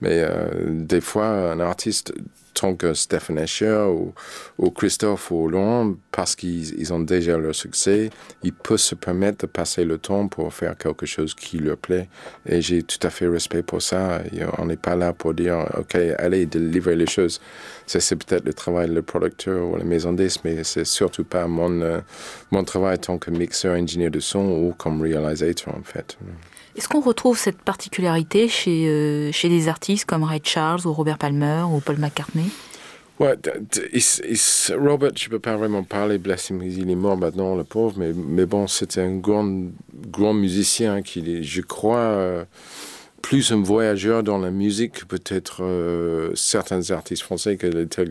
Mais euh, des fois, un artiste tant que Stephen Escher ou, ou Christophe ou Laurent, parce qu'ils ont déjà leur succès, ils peuvent se permettre de passer le temps pour faire quelque chose qui leur plaît. Et j'ai tout à fait respect pour ça. on n'est pas là pour dire, OK, allez, délivrer les choses. C'est peut-être le travail du producteur ou la maison disque, mais c'est surtout pas mon, euh, mon travail tant que mixeur, ingénieur de son ou comme réalisateur, en fait. Est-ce qu'on retrouve cette particularité chez, euh, chez des artistes comme Ray Charles ou Robert Palmer ou Paul McCartney? Robert, je ne peux pas vraiment parler, il est mort maintenant, le pauvre, mais, bon, c'était un grand, grand musicien qui, je crois, euh, plus un voyageur dans la musique, peut-être euh, certains artistes français que les tels,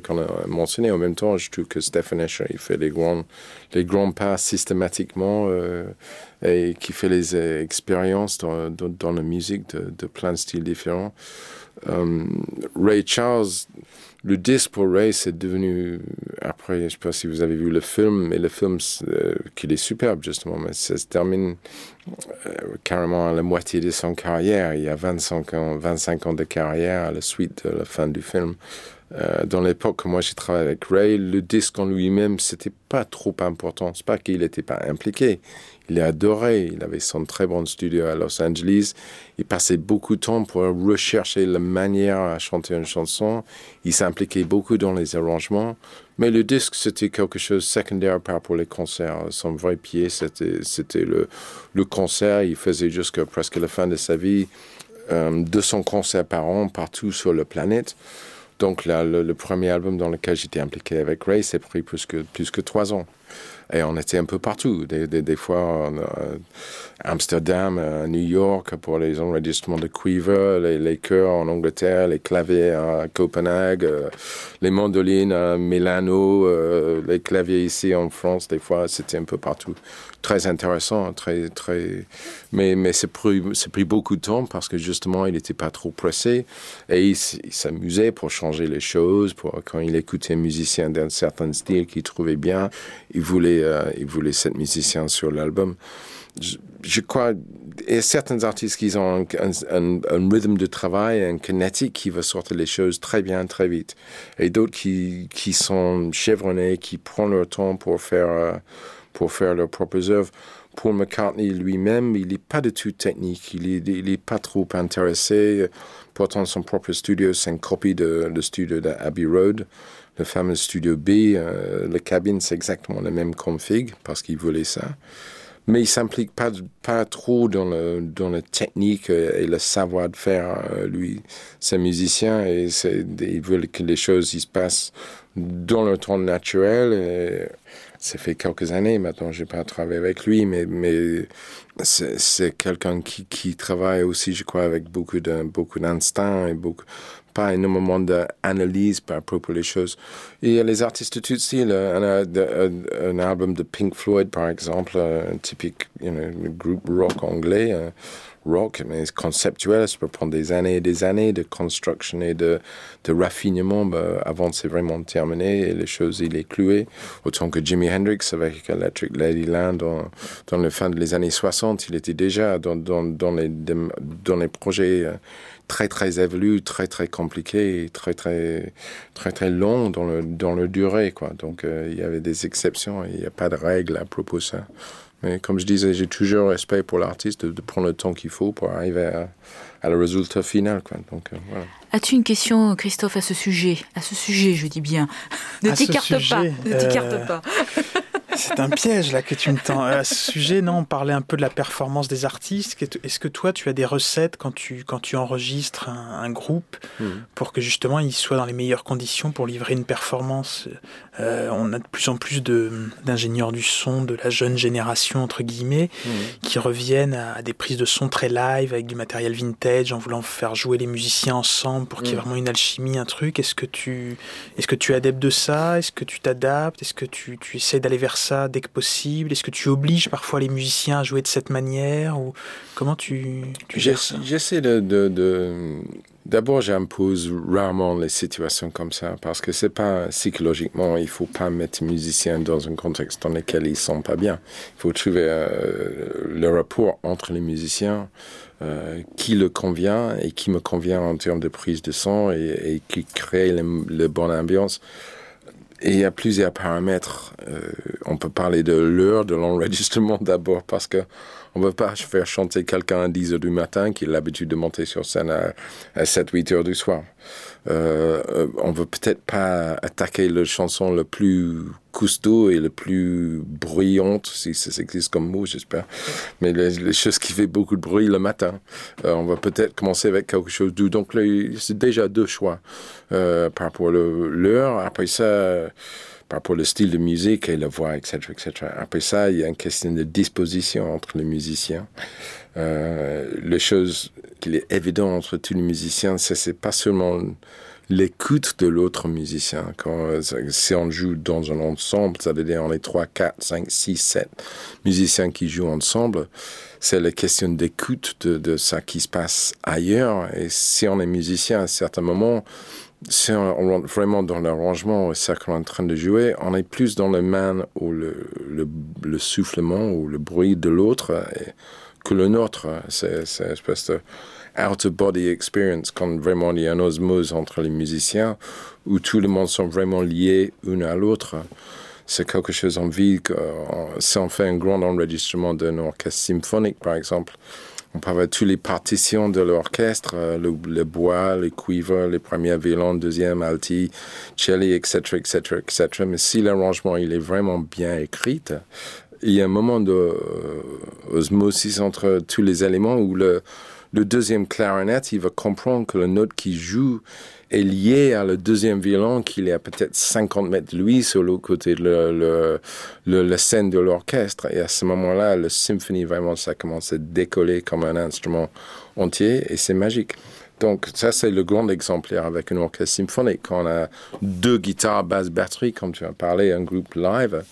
qu'on a mentionnés. En même temps, je trouve que Stephen Escher, il fait les grands, les grands pas systématiquement et qui fait les euh, expériences dans, la musique de, plein de styles différents. Ray Charles, le disque pour Ray, c'est devenu, après, je ne sais pas si vous avez vu le film, mais le film, euh, qui est superbe justement, mais ça se termine euh, carrément à la moitié de son carrière. Il y a 25 ans, 25 ans de carrière à la suite de la fin du film. Euh, dans l'époque moi j'ai travaillé avec Ray, le disque en lui-même, c'était pas trop important. C'est pas qu'il n'était pas impliqué. Il est adoré. Il avait son très bon studio à Los Angeles. Il passait beaucoup de temps pour rechercher la manière à chanter une chanson. Il s'impliquait beaucoup dans les arrangements. Mais le disque, c'était quelque chose de secondaire par rapport aux concerts. Son vrai pied, c'était, le concert. Il faisait jusqu'à presque la fin de sa vie euh, 200 concerts par an partout sur la planète. Donc là, le, premier album dans lequel j'étais impliqué avec Ray, c'est pris plus que, plus que trois ans. Et on était un peu partout. Des, des, des fois, euh, Amsterdam, euh, New York pour les enregistrements de cuivre, les, les chœurs en Angleterre, les claviers à Copenhague, euh, les mandolines à Milano, les claviers ici en France. Des fois, c'était un peu partout. Très intéressant, très, très. Mais, mais c'est pris, pris beaucoup de temps parce que justement, il n'était pas trop pressé et il, s'amusait pour changer les choses. Pour, quand il écoutait un musicien d'un certain style qu'il trouvait bien, il voulait euh, il voulait cette musicien sur l'album. Je, crois, il y a certains artistes qui ont un, rythme de travail, un kinétique qui va sortir les choses très bien, très vite. Et d'autres qui, qui sont chevronnés, qui prennent leur temps pour faire, euh, pour faire leurs propres œuvres. Paul McCartney lui-même, il n'est pas du tout technique, il n'est pas trop intéressé. Pourtant, son propre studio, c'est une copie de le studio d'Abbey Road le fameux Studio B, euh, la cabine, c'est exactement la même config parce qu'il voulait ça. Mais il s'implique pas, pas trop dans, le, dans la technique et le savoir de faire. Euh, lui, c'est musicien et il veut que les choses se passent dans le temps naturel. Ça fait quelques années maintenant, j'ai pas travaillé avec lui, mais, mais c'est quelqu'un qui, qui travaille aussi, je crois, avec beaucoup de beaucoup d'instinct et beaucoup pas énormément d'analyse par propos des choses. il y a les artistes tout style. Un, un, album de Pink Floyd, par exemple, un typique you groupe rock anglais, rock, mais conceptuel. Ça peut prendre des années et des années de construction et de, de raffinement bah, avant c'est vraiment terminé et les choses, il est cloué. Autant que Jimi Hendrix avec Electric Ladyland dans, dans le fin des années 60, il était déjà dans, dans, dans, les, dans les projets euh, très très évolué, très très compliqué, très très très très long dans le dans le durée quoi. Donc euh, il y avait des exceptions, il n'y a pas de règles à propos de ça. Mais comme je disais, j'ai toujours respect pour l'artiste de, prendre le temps qu'il faut pour arriver à, à le résultat final. Quoi. Donc, euh, voilà. As-tu une question, Christophe, à ce sujet? À ce sujet, je dis bien. <laughs> Ne t'écarte pas. Ne t'écarte euh, pas. C'est un piège là que tu me tends. À ce sujet, non, on parlait un peu de la performance des artistes. Est-ce que toi, tu as des recettes quand tu, quand tu enregistres un, groupe hmm. pour que justement il soit dans les meilleures conditions pour livrer une performance? Euh, On a de plus en plus d'ingénieurs du son de la jeune génération, entre guillemets, hmm. qui reviennent à, des prises de son très live avec du matériel vintage en voulant faire jouer les musiciens ensemble pour qu'il y ait hmm. vraiment une alchimie, un truc. Est-ce que tu, est que tu es adepte de ça? Est-ce que tu t'adaptes? Est-ce que tu, tu essaies d'aller vers ça ça dès que possible? Est-ce que tu obliges parfois les musiciens à jouer de cette manière? Ou comment tu, tu gères ça? J'essaie de, de, D'abord, j'impose rarement les situations comme ça parce que c'est pas psychologiquement, il faut pas mettre les musiciens dans un contexte dans lequel ils sont pas bien. Il faut trouver euh, le rapport entre les musiciens euh, qui le convient et qui me convient en termes de prise de son et, qui crée le, bonne ambiance. Et il y a plusieurs paramètres. Euh, on peut parler de l'heure de l'enregistrement <laughs> d'abord parce que on ne veut pas faire chanter quelqu'un à 10 heures du matin qui a l'habitude de monter sur scène à, 7-8 heures du soir. Euh, euh, on veut peut-être pas attaquer la chanson le plus costaud et le plus bruyante, si ça existe comme mot, j'espère. Mais les, choses qui fait beaucoup de bruit le matin. Euh, on va peut-être commencer avec quelque chose doux. Donc, c'est déjà deux choix euh, par rapport à l'heure. Après ça, par rapport au style de musique et la voix, etc., etc. Après ça, il y a une question de disposition entre les musiciens. Euh, les choses qu'il est évident entre tous les musiciens, c'est pas seulement l'écoute de l'autre musicien. Quand, si on joue dans un ensemble, ça veut dire on est 3, 4, 5, 6, 7 musiciens qui jouent ensemble, c'est la question d'écoute de, de ça qui se passe ailleurs. Et si on est musicien à un certain moment, si on rentre vraiment dans l'arrangement, ça qu'on est en train de jouer, on est plus dans le man ou le, le, soufflement ou le bruit de l'autre que le nôtre. C'est une espèce de out-of-body experience quand vraiment il y a une osmose entre les musiciens où tout le monde sont vraiment liés une à l'autre. C'est quelque chose en vie. Si on fait un grand enregistrement d'un orchestre symphonique, par exemple, on parle de toutes les partitions de l'orchestre, euh, le, bois, les cuivres, les premiers violons, deuxième alti, cello, etc., etc., etc. Mais si l'arrangement il est vraiment bien écrit, il y a un moment d'osmosis entre tous les éléments où le, deuxième clarinette, il va comprendre que la note qui joue est lié à le deuxième violon qu'il est à peut-être 50 mètres de lui sur l'autre côté de le, scène de l'orchestre. Et à ce moment-là, le symphonie, vraiment, ça commence à décoller comme un instrument entier et c'est magique. Donc ça, c'est le grand exemplaire avec un orchestre symphonique. Quand on a deux guitares, basse, batterie, comme tu as parlé, un groupe live,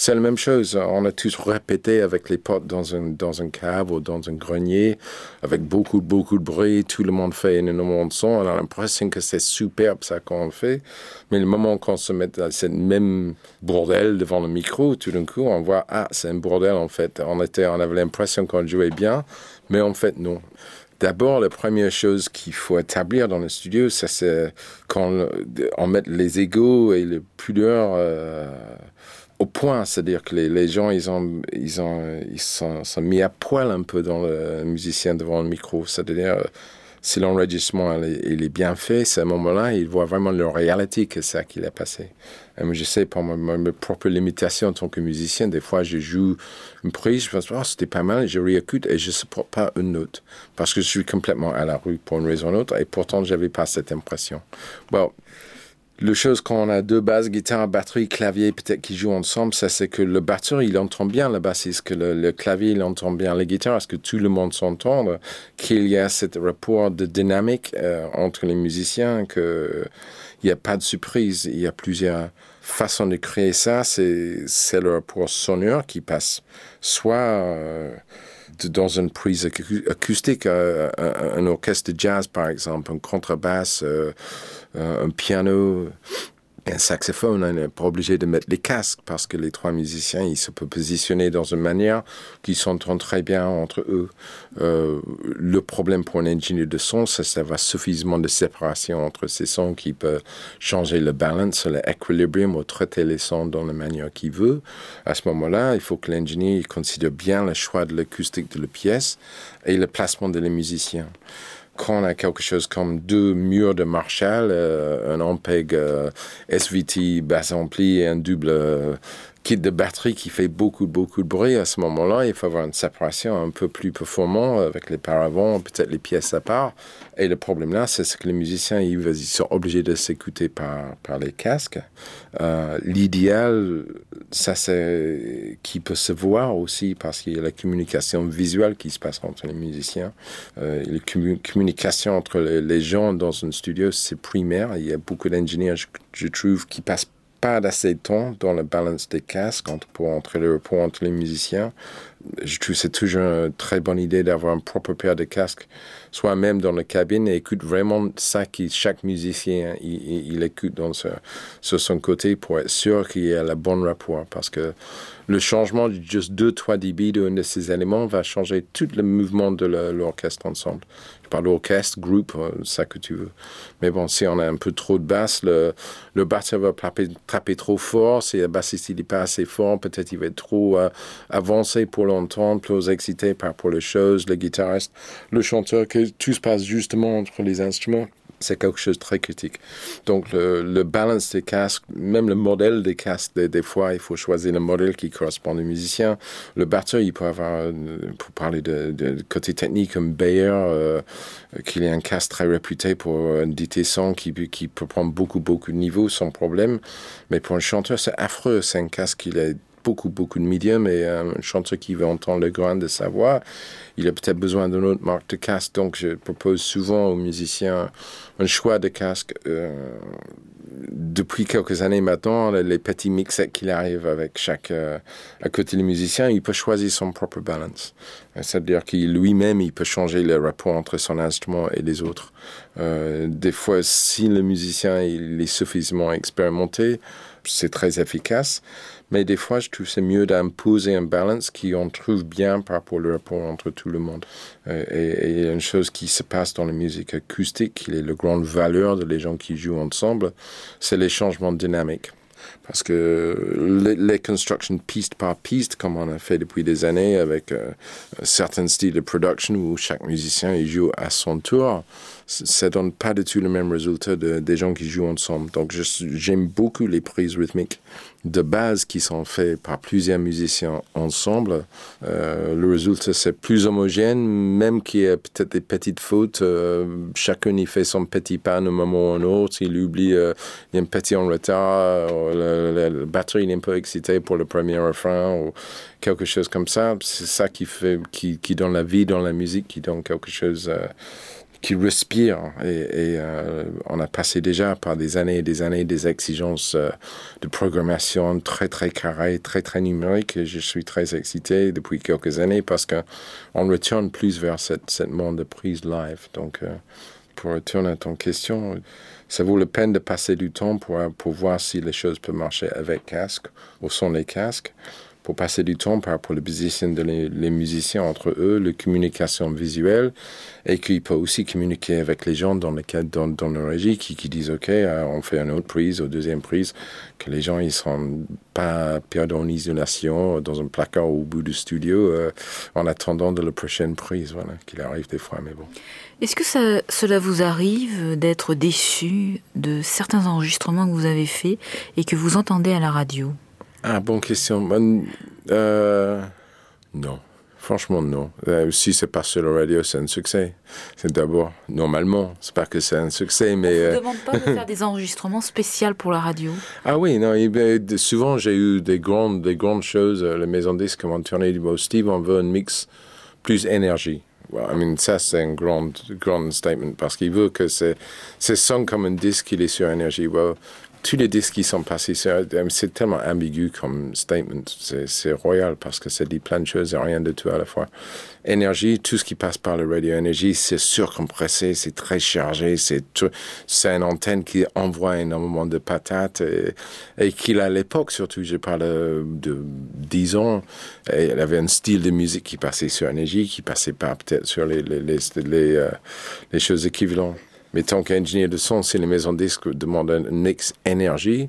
c'est la même chose. On a tous répété avec les potes dans un, dans un cave ou dans un grenier, avec beaucoup, beaucoup de bruit. Tout le monde fait énormément de son. On a l'impression que c'est superbe ça qu'on fait. Mais le moment qu'on se met dans cette même bordel devant le micro, tout d'un coup, on voit, ah, c'est un bordel en fait. On, était, on avait l'impression qu'on jouait bien, mais en fait, non. D'abord, la première chose qu'il faut établir dans le studio, c'est quand on met les égaux et les pudeurs euh, au point, c'est-à-dire que les, gens, ils ont, ils ont, ils sont, sont, mis à poil un peu dans le musicien devant le micro. C'est-à-dire, si l'enregistrement il est bien fait, c'est à ce moment-là, il voit vraiment la réalité que c'est ça qu'il a passé. Et moi, je sais, pour mes propres limitations en tant que musicien, des fois, je joue une prise, je pense, oh, c'était pas mal, je réécoute et je supporte pas une note parce que je suis complètement à la rue pour une raison ou une autre et pourtant, j'avais pas cette impression. Bon, le chose quand on a deux basses, guitare, batterie, clavier, peut-être qui jouent ensemble, ça c'est que le batteur il entend bien le bassiste, que le, clavier il entend bien les guitares, est-ce que tout le monde s'entend, qu'il y a ce rapport de dynamique euh, entre les musiciens, que il n'y a pas de surprise, il y a plusieurs façons de créer ça, c'est c'est le rapport sonore qui passe, soit euh, dans une prise acoustique, un, orchestre de jazz par exemple, un contrebasse, euh, un piano, un saxophone, on n'est pas obligé de mettre les casques parce que les trois musiciens, ils se peuvent positionner dans une manière qui s'entend très bien entre eux. Euh, le problème pour un ingénieur de son, c'est d'avoir suffisamment de séparation entre ces sons qui peut changer le balance, l'équilibrium ou traiter les sons dans la manière qu'il veut. À ce moment-là, il faut que l'ingénieur considère bien le choix de l'acoustique de la pièce et le placement des musiciens quand on a quelque chose comme deux murs de Marshall, euh, un Ampeg euh, SVT basse ampli et un double euh, kit de batterie qui fait beaucoup, beaucoup de bruit, à ce moment-là, il faut avoir une séparation un peu plus performante avec les paravents, peut-être les pièces à part. Et le problème là, c'est que les musiciens, ils, sont obligés de s'écouter par, les casques. Euh, L'idéal, ça c'est qui peut se voir aussi parce qu'il y a la communication visuelle qui se passe entre les musiciens. Euh, la communication entre les, gens dans un studio, c'est primaire. Il y a beaucoup d'ingénieurs, je, trouve, qui passent pas d'assez de temps dans le balance des casques entre, pour entrer le repos entre les musiciens. Je trouve c'est toujours une très bonne idée d'avoir un propre paire de casques, soit même dans la cabine et écoute vraiment ça qui chaque musicien il, il écoute dans ce, sur son côté pour être sûr qu'il y a le bon rapport parce que le changement de juste 2-3 dB d'un de ces éléments va changer tout le mouvement de l'orchestre ensemble par l'orchestre, groupe, euh, ça que tu veux. Mais bon, si on a un peu trop de basse, le, le batteur va taper, trop fort. Si le bassiste n'est pas assez fort, peut-être il va être trop euh, avancé pour l'entendre, plus excité par pour les choses, le guitariste, le chanteur, que tout se passe justement entre les instruments c'est quelque chose de très critique. Donc le, balance des casques, même le modèle des casques, des, fois, il faut choisir le modèle qui correspond au musicien. Le batteur, il peut avoir, euh, pour parler de, côté technique, comme Bayer, euh, qu'il ait un casque très réputé pour un DT son qui, qui peut prendre beaucoup, beaucoup de niveaux sans problème. Mais pour un chanteur, c'est affreux. C'est un casque qui est beaucoup, beaucoup de médiums et un chanteur qui veut entendre le grain de sa voix, il a peut-être besoin d'une autre marque de casque. Donc, je propose souvent aux musiciens un choix de casque. Euh, depuis quelques années maintenant, les petits mixettes qu'il arrive avec chaque, euh, à côté du musicien, il peut choisir son propre balance. C'est-à-dire qu'il lui-même, il peut changer le rapport entre son instrument et les autres. Euh, des fois, si le musicien est suffisamment expérimenté, c'est très efficace. Mais des fois, je trouve c'est mieux d'imposer un balance qui on trouve bien par rapport au rapport entre tout le monde. Euh, et, et, une chose qui se passe dans la musique acoustique, qui est la grande valeur de les gens qui jouent ensemble, c'est les changements dynamiques. Parce que les, les, constructions piste par piste, comme on a fait depuis des années avec euh, certains styles de production où chaque musicien il joue à son tour, ça donne pas du tout le même résultat de, des gens qui jouent ensemble. Donc j'aime beaucoup les prises rythmiques de base qui sont faites par plusieurs musiciens ensemble. Euh, le résultat c'est plus homogène, même qu'il y a peut-être des petites fautes. Euh, chacun y fait son petit pas un moment ou un autre. Il oublie, euh, il a un petit en retard, le, le, batterie est un peu excité pour le premier refrain ou quelque chose comme ça. C'est ça qui fait, qui donne la vie dans la musique, qui donne quelque chose qui respire. Et, et euh, on a passé déjà par des années et des années des exigences euh, de programmation très très carrées, très très numériques. Et je suis très excité depuis quelques années parce qu'on retourne plus vers cette, cette monde de prise live. Donc, euh, pour retourner à ton question, ça vaut la peine de passer du temps pour, pour voir si les choses peuvent marcher avec casque ou sans les casques pour passer du temps par rapport aux de les, musiciens entre eux, la communication visuelle, et qu'il peut aussi communiquer avec les gens dans le cadre dans, dans le régie qui, disent ok, euh, on fait une autre prise ou deuxième prise, que les gens ils sont pas perdus en isolation dans un placard au bout du studio euh, en attendant de la prochaine prise, voilà, qu'il arrive des fois, mais bon. Est-ce que cela vous arrive d'être déçu de certains enregistrements que vous avez faits et que vous entendez à la radio? Ah, bonne question. Euh, non. Franchement, non. Euh, si c'est pas sur la radio, c'est un succès. C'est d'abord, normalement, c'est pas que c'est un succès, mais... On ne euh... demande pas de faire des enregistrements spéciaux pour la radio <laughs> Ah oui, non. souvent, j'ai eu des grandes, des grandes choses. La maison disque m'a tourné du mot Steve, on veut un mix plus énergie. Well, I mean, ça, c'est un grand, grand statement parce qu'il veut que c'est, c'est son comme un disque, il est sur énergie. Well, tous les disques qui sont passés, c'est tellement ambigu comme statement. C'est royal parce que ça dit plein de choses et rien de tout à la fois. Énergie, tout ce qui passe par le radio énergie, c'est surcompressé, c'est très chargé, c'est c'est une antenne qui envoie énormément de patates et, et qu'il à l'époque, surtout, je parle de 10 ans, et elle avait un style de musique qui passait sur énergie, qui passait pas peut-être sur les, les, les, les, euh, les choses équivalentes. Mais tant qu'ingénieur de son, si les maisons disques demandent un mix énergie,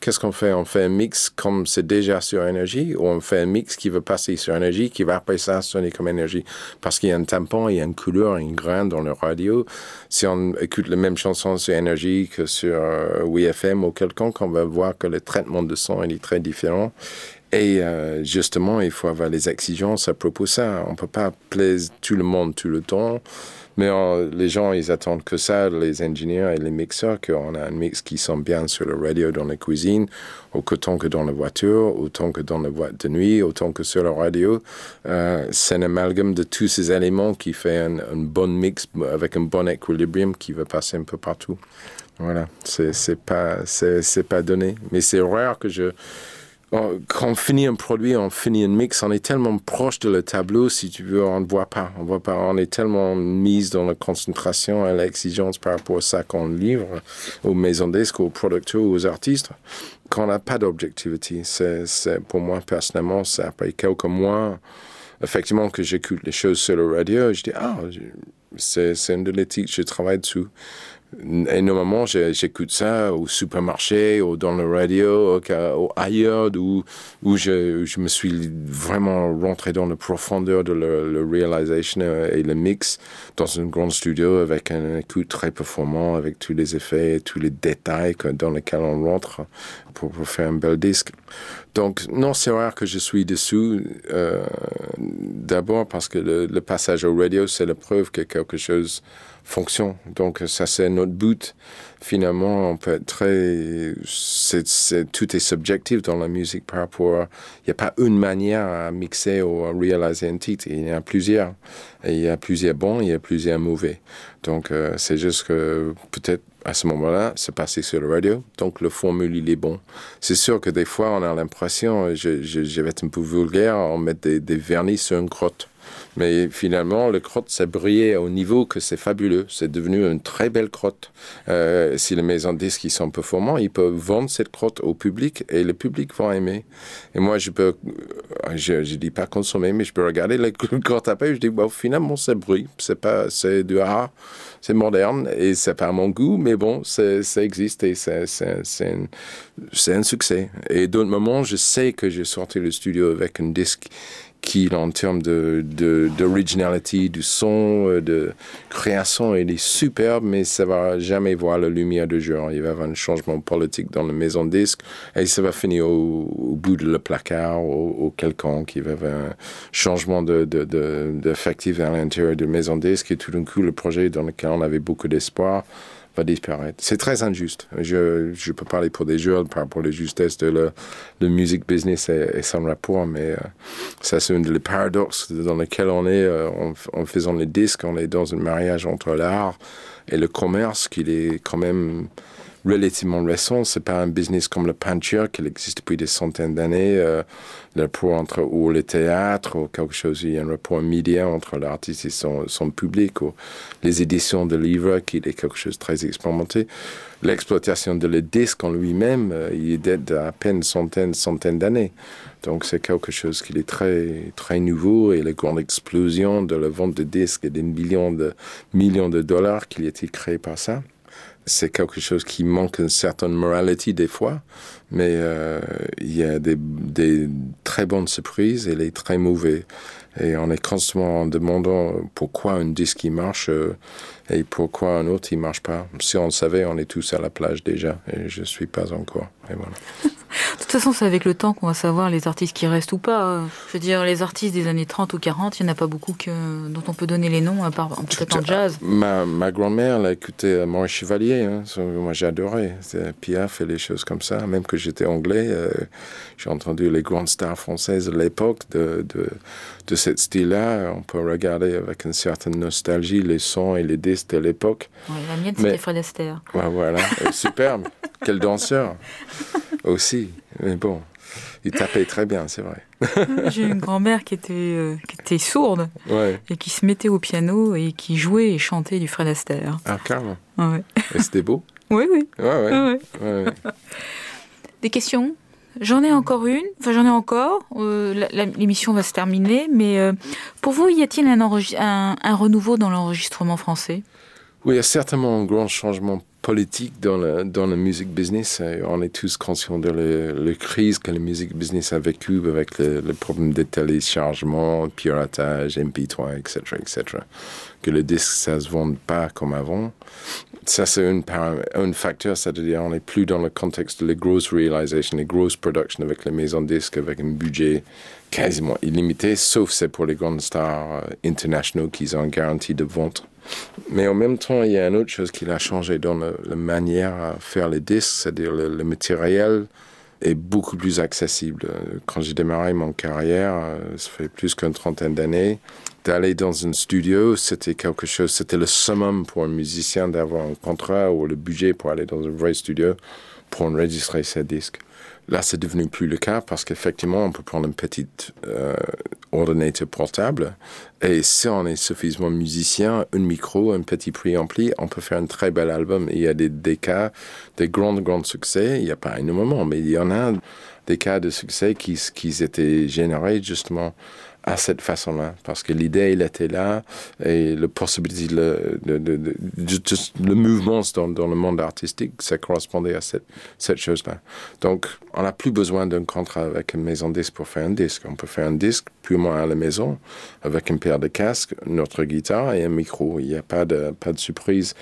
qu'est-ce qu'on fait? On fait un mix comme c'est déjà sur énergie ou on fait un mix qui veut passer sur énergie, qui va après ça sonner comme énergie? Parce qu'il y a un tampon, il y a une couleur, une grain dans le radio. Si on écoute la même chanson sur énergie que sur euh, WFM ou quelconque, on va voir que le traitement de son est très différent. Et euh, justement, il faut avoir les exigences à propos de ça. On peut pas plaire tout le monde tout le temps Mais les gens, ils attendent que ça, les ingénieurs et les mixeurs, qu'on a un mix qui sonne bien sur le radio dans la cuisine, autant que dans la voiture, autant que dans la boîte de nuit, autant que sur la radio. Euh, c'est un amalgame de tous ces éléments qui fait un, un bon mix avec un bon équilibre qui va passer un peu partout. Voilà, c'est pas, pas donné. Mais c'est rare que je quand on finit un produit, on finit un mix, on est tellement proche de le tableau, si tu veux, on ne voit pas. On voit pas. On est tellement mis dans la concentration et l'exigence par rapport à ça qu'on livre aux maisons disques, aux producteurs, aux artistes, qu'on n'a pas d'objectivité. C'est, pour moi, personnellement, c'est après quelques mois, effectivement, que j'écoute les choses sur le radio, je dis, ah, c'est, une de titres, je travaille dessus. Et normalement, j'écoute ça au supermarché, ou dans le radio, ou ailleurs, où, où je, je, me suis vraiment rentré dans la profondeur de le, le réalisation et le mix dans un grand studio avec un écoute très performant, avec tous les effets, tous les détails dans lesquels on rentre pour, faire un bel disque. Donc, non, c'est rare que je suis dessous. Euh, D'abord parce que le, le, passage au radio, c'est la preuve que quelque chose fonction. Donc ça c'est notre but. Finalement, on peut être très, c'est, tout est subjectif dans la musique par rapport. Il n'y a pas une manière à mixer ou à réaliser un titre. Il y en a plusieurs. Il y a plusieurs bons, il y a plusieurs mauvais. Donc euh, c'est juste que peut-être à ce moment-là, c'est passé sur le radio, donc le formule, il est bon. C'est sûr que des fois, on a l'impression, je, je, vais être un peu vulgaire, on met des, des vernis sur une crotte. Mais finalement, le crotte s'est brillé au niveau que c'est fabuleux. C'est devenu une très belle crotte. Euh, si les maisons de disques qui sont performants, ils peuvent vendre cette crotte au public et le public va aimer. Et moi, je peux, euh, ne dis pas consommer, mais je peux regarder la <laughs> crotte après. Je dis, bon, finalement, c'est brille. C'est pas, c'est du art, c'est moderne et c'est pas à mon goût, mais bon, ça existe et c'est, c'est, un, un succès. Et d'autres moments, je sais que j'ai sorti le studio avec un disque qui, en termes de, d'originalité, du son, euh, de création, il est superbe, mais ça va jamais voir la lumière du jour. Il va y avoir un changement politique dans la maison de disque et ça va finir au, bout de le placard ou, quelqu'un qui va avoir un changement de, de, de, à l'intérieur de la maison de disque et tout d'un coup, le projet dans lequel on avait beaucoup d'espoir va disparaître. C'est très injuste. Je, peux parler pour des jeunes par rapport à la justesse de le, music business et, son rapport, mais euh, ça c'est un des paradoxes dans lesquels on est euh, en, en, faisant les disques. On est dans un mariage entre l'art et le commerce qui est quand même relativement récent. C'est pas un business comme le peinture qui existe depuis des centaines d'années. Euh, le rapport entre ou le théâtre ou quelque chose, il y a un rapport immédiat entre l'artiste et son, son public ou les éditions de livres qui est quelque chose de très expérimenté. L'exploitation de le disque en lui-même, euh, il date à peine centaines, centaines d'années. Donc c'est quelque chose qui est très, très nouveau et la grande explosion de la vente de disques et des millions de, millions de dollars qui a été créé par ça c'est quelque chose qui manque une certaine moralité des fois, mais euh, il y a des, très bonnes surprises et les très mauvais. Et on est constamment en demandant pourquoi un disque marche euh, et pourquoi un autre il marche pas. Si on le savait, on est tous à la plage déjà et je suis pas encore. Voilà. <laughs> De toute façon, c'est avec le temps qu'on va savoir les artistes qui restent ou pas. Je veux dire, les artistes des années 30 ou 40, il n'y en a pas beaucoup que, dont on peut donner les noms, à part peut-être en jazz. Ma, ma grand-mère, elle a écouté Maurice Chevalier. Hein. Moi, j'ai adoré. Piaf et les choses comme ça. Même que j'étais anglais, euh, j'ai entendu les grandes stars françaises de l'époque de, de, de ce style-là. On peut regarder avec une certaine nostalgie les sons et les disques de l'époque. la mienne, c'était Fred Astaire. Ouais, voilà, <laughs> superbe. Quel danseur <laughs> aussi. Mais bon, il tapait très bien, c'est vrai. <laughs> J'ai une grand-mère qui était, euh, qui était sourde et qui se mettait au piano et qui jouait et chantait du Fred Astaire. Ah, carrément. Ouais. Et c'était beau <laughs> Oui, oui. Ouais, ouais. Des questions? J'en ai encore une, enfin j'en ai encore, euh, l'émission va se terminer, mais euh, pour vous, y a-t-il un, un, un renouveau dans l'enregistrement français? Oui, il y a certainement un grand changement politique dans le, dans le music business. On est tous conscients de la crise que le music business a vécu avec le, problème de téléchargement, piratage, MP3, etc., etc. Que le disque, ça se vend pas comme avant. Ça, c'est un, facteur, c'est-à-dire on n'est plus dans le contexte de les grosses réalisations, les grosses productions avec les maisons disques, avec un budget quasiment illimité, sauf c'est pour les grandes stars euh, internationaux qui ont une garantie de vente Mais en même temps, il y a une autre chose qui a changé dans la manière à faire les disques, c'est-à-dire le, le, matériel est beaucoup plus accessible. Quand j'ai démarré mon carrière, euh, ça fait plus qu'une trentaine d'années, d'aller dans un studio, c'était quelque chose, c'était le summum pour un musicien d'avoir un contrat ou le budget pour aller dans un vrai studio pour enregistrer ses disques. Là, c'est devenu plus le cas parce qu'effectivement, on peut prendre une petite euh, ordinateur portable et si on est suffisamment musicien, un micro, un petit préampli, on peut faire un très bel album. il y a des, des cas, des grands, grands succès. Il n'y a pas énormément, mais il y en a des cas de succès qui, qui étaient générés justement à cette façon-là, parce que l'idée, il était là, et la possibilité, le, de, de, de, le mouvement dans, dans, le monde artistique, ça correspondait à cette, cette chose-là. Donc, on n'a plus besoin d'un contrat avec une maison disque pour faire un disque. On peut faire un disque purement à la maison, avec une paire de casques, notre guitare et un micro. Il n'y a pas de, pas de surprise.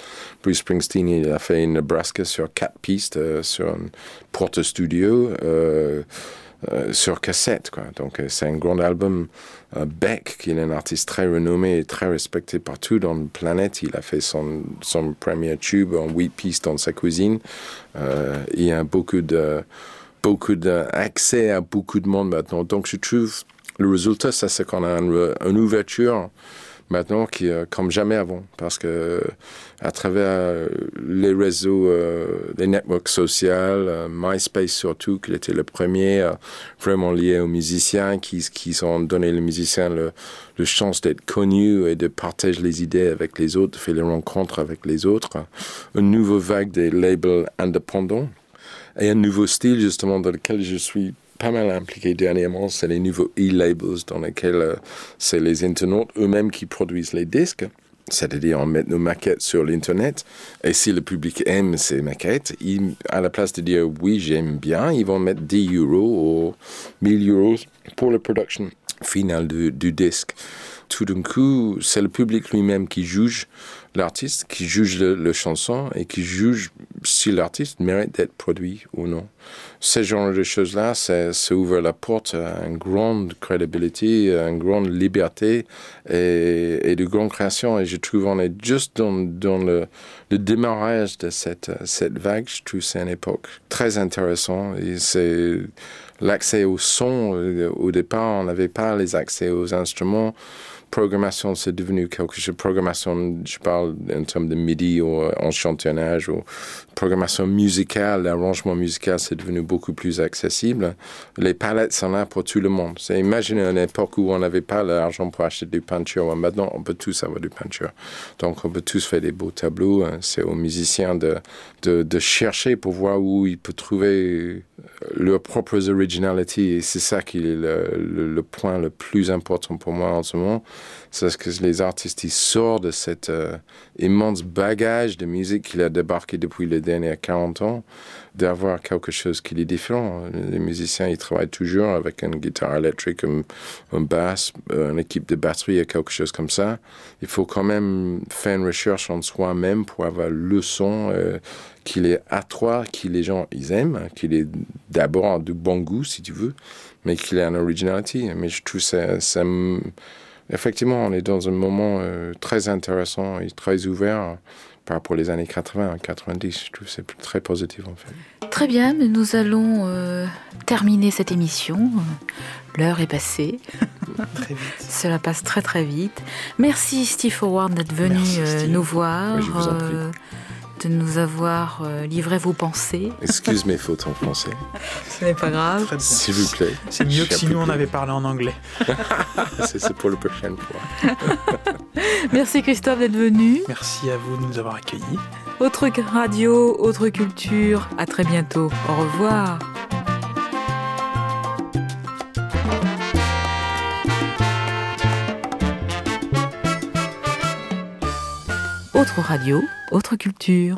Bruce Springsteen, il a fait une Nebraska sur quatre pistes, euh, sur un porte studio. Euh, euh, sur cassette. Quoi. Donc euh, c'est un grand album. Euh, Beck, qui est un artiste très renommé et très respecté partout dans la planète, il a fait son, son premier tube en huit pistes dans sa cuisine. Il a beaucoup de beaucoup d'accès à beaucoup de monde maintenant. Donc je trouve le résultat, ça c'est qu'on a une ouverture maintenant euh, comme jamais avant parce que à travers euh, les réseaux euh, les networks sociaux euh, MySpace surtout qui était le premier euh, vraiment lié aux musiciens qui qui ont donné les musiciens le, le chance d'être connus et de partager les idées avec les autres faire les rencontres avec les autres. Une nouvelle vague des labels indépendants et un nouveau style justement dans lequel je suis pas mal impliqué dernièrement, c'est les nouveaux e-labels dans lesquels euh, c'est les internautes eux-mêmes qui produisent les disques. C'est-à-dire, on met nos maquettes sur l'Internet, et si le public aime ces maquettes, à la place de dire oui, j'aime bien, ils vont mettre 10 euros ou 1000 euros pour la production finale du disque. Tout d'un coup, c'est le public lui-même qui juge l'artiste, qui juge le, chanson et qui juge si l'artiste mérite d'être produit ou non. Ce genre de choses-là, ça, ça ouvre la porte à une grande crédibilité, à une grande liberté et, et de grande création. Et je trouve qu'on est juste dans, le, démarrage de cette, cette vague. Je trouve c'est une époque très intéressante. C'est l'accès au son. Au départ, on n'avait pas les accès aux instruments programmation, c'est devenu quelque chose. Programmation, je parle en termes de MIDI ou enchantillonnage ou programmation musicale, l'arrangement musical, c'est devenu beaucoup plus accessible. Les palettes sont là pour tout le monde. C'est imaginer une époque où on n'avait pas l'argent pour acheter du peinture. Maintenant, on peut tous avoir du peinture. Donc, on peut tous faire des beaux tableaux. C'est aux musiciens de, de, chercher pour voir où ils peuvent trouver leurs propres originalités. Et c'est ça qui est le point le plus important pour moi en ce moment c'est que les artistes ils sortent de cet euh, immense bagage de musique qu'il a débarqué depuis les derniers 40 ans, d'avoir quelque chose qui est différent. Les musiciens ils travaillent toujours avec une guitare électrique, un, un basse, une équipe de batterie quelque chose comme ça. Il faut quand même faire une recherche en soi-même pour avoir le son euh, qu'il est à toi, qui les gens ils aiment, qu'il est d'abord de bon goût si tu veux, mais qu'il ait une originalité. Mais je trouve ça effectivement, on est dans un moment euh, très intéressant et très ouvert par rapport aux années 80 90. Je trouve que c'est très positif en fait. Très bien, mais nous allons euh, terminer cette émission. L'heure est passée. <laughs> Très vite. Cela passe très très vite. Merci Steve Howard d'être venu Merci, euh, nous voir. Oui, je vous en prie. De nous avoir euh, livré vos pensées. Excuse mes fautes en français, <laughs> Ce n'est pas grave. Très bien. s'il vous plaît. C'est mieux que si nous on avait parlé en anglais. <laughs> C'est pour la prochaine fois. <laughs> Merci Christophe d'être venu. Merci à vous de nous avoir accueillis. Autre radio, autre culture. À très bientôt. Au revoir. Autre radio, autre culture.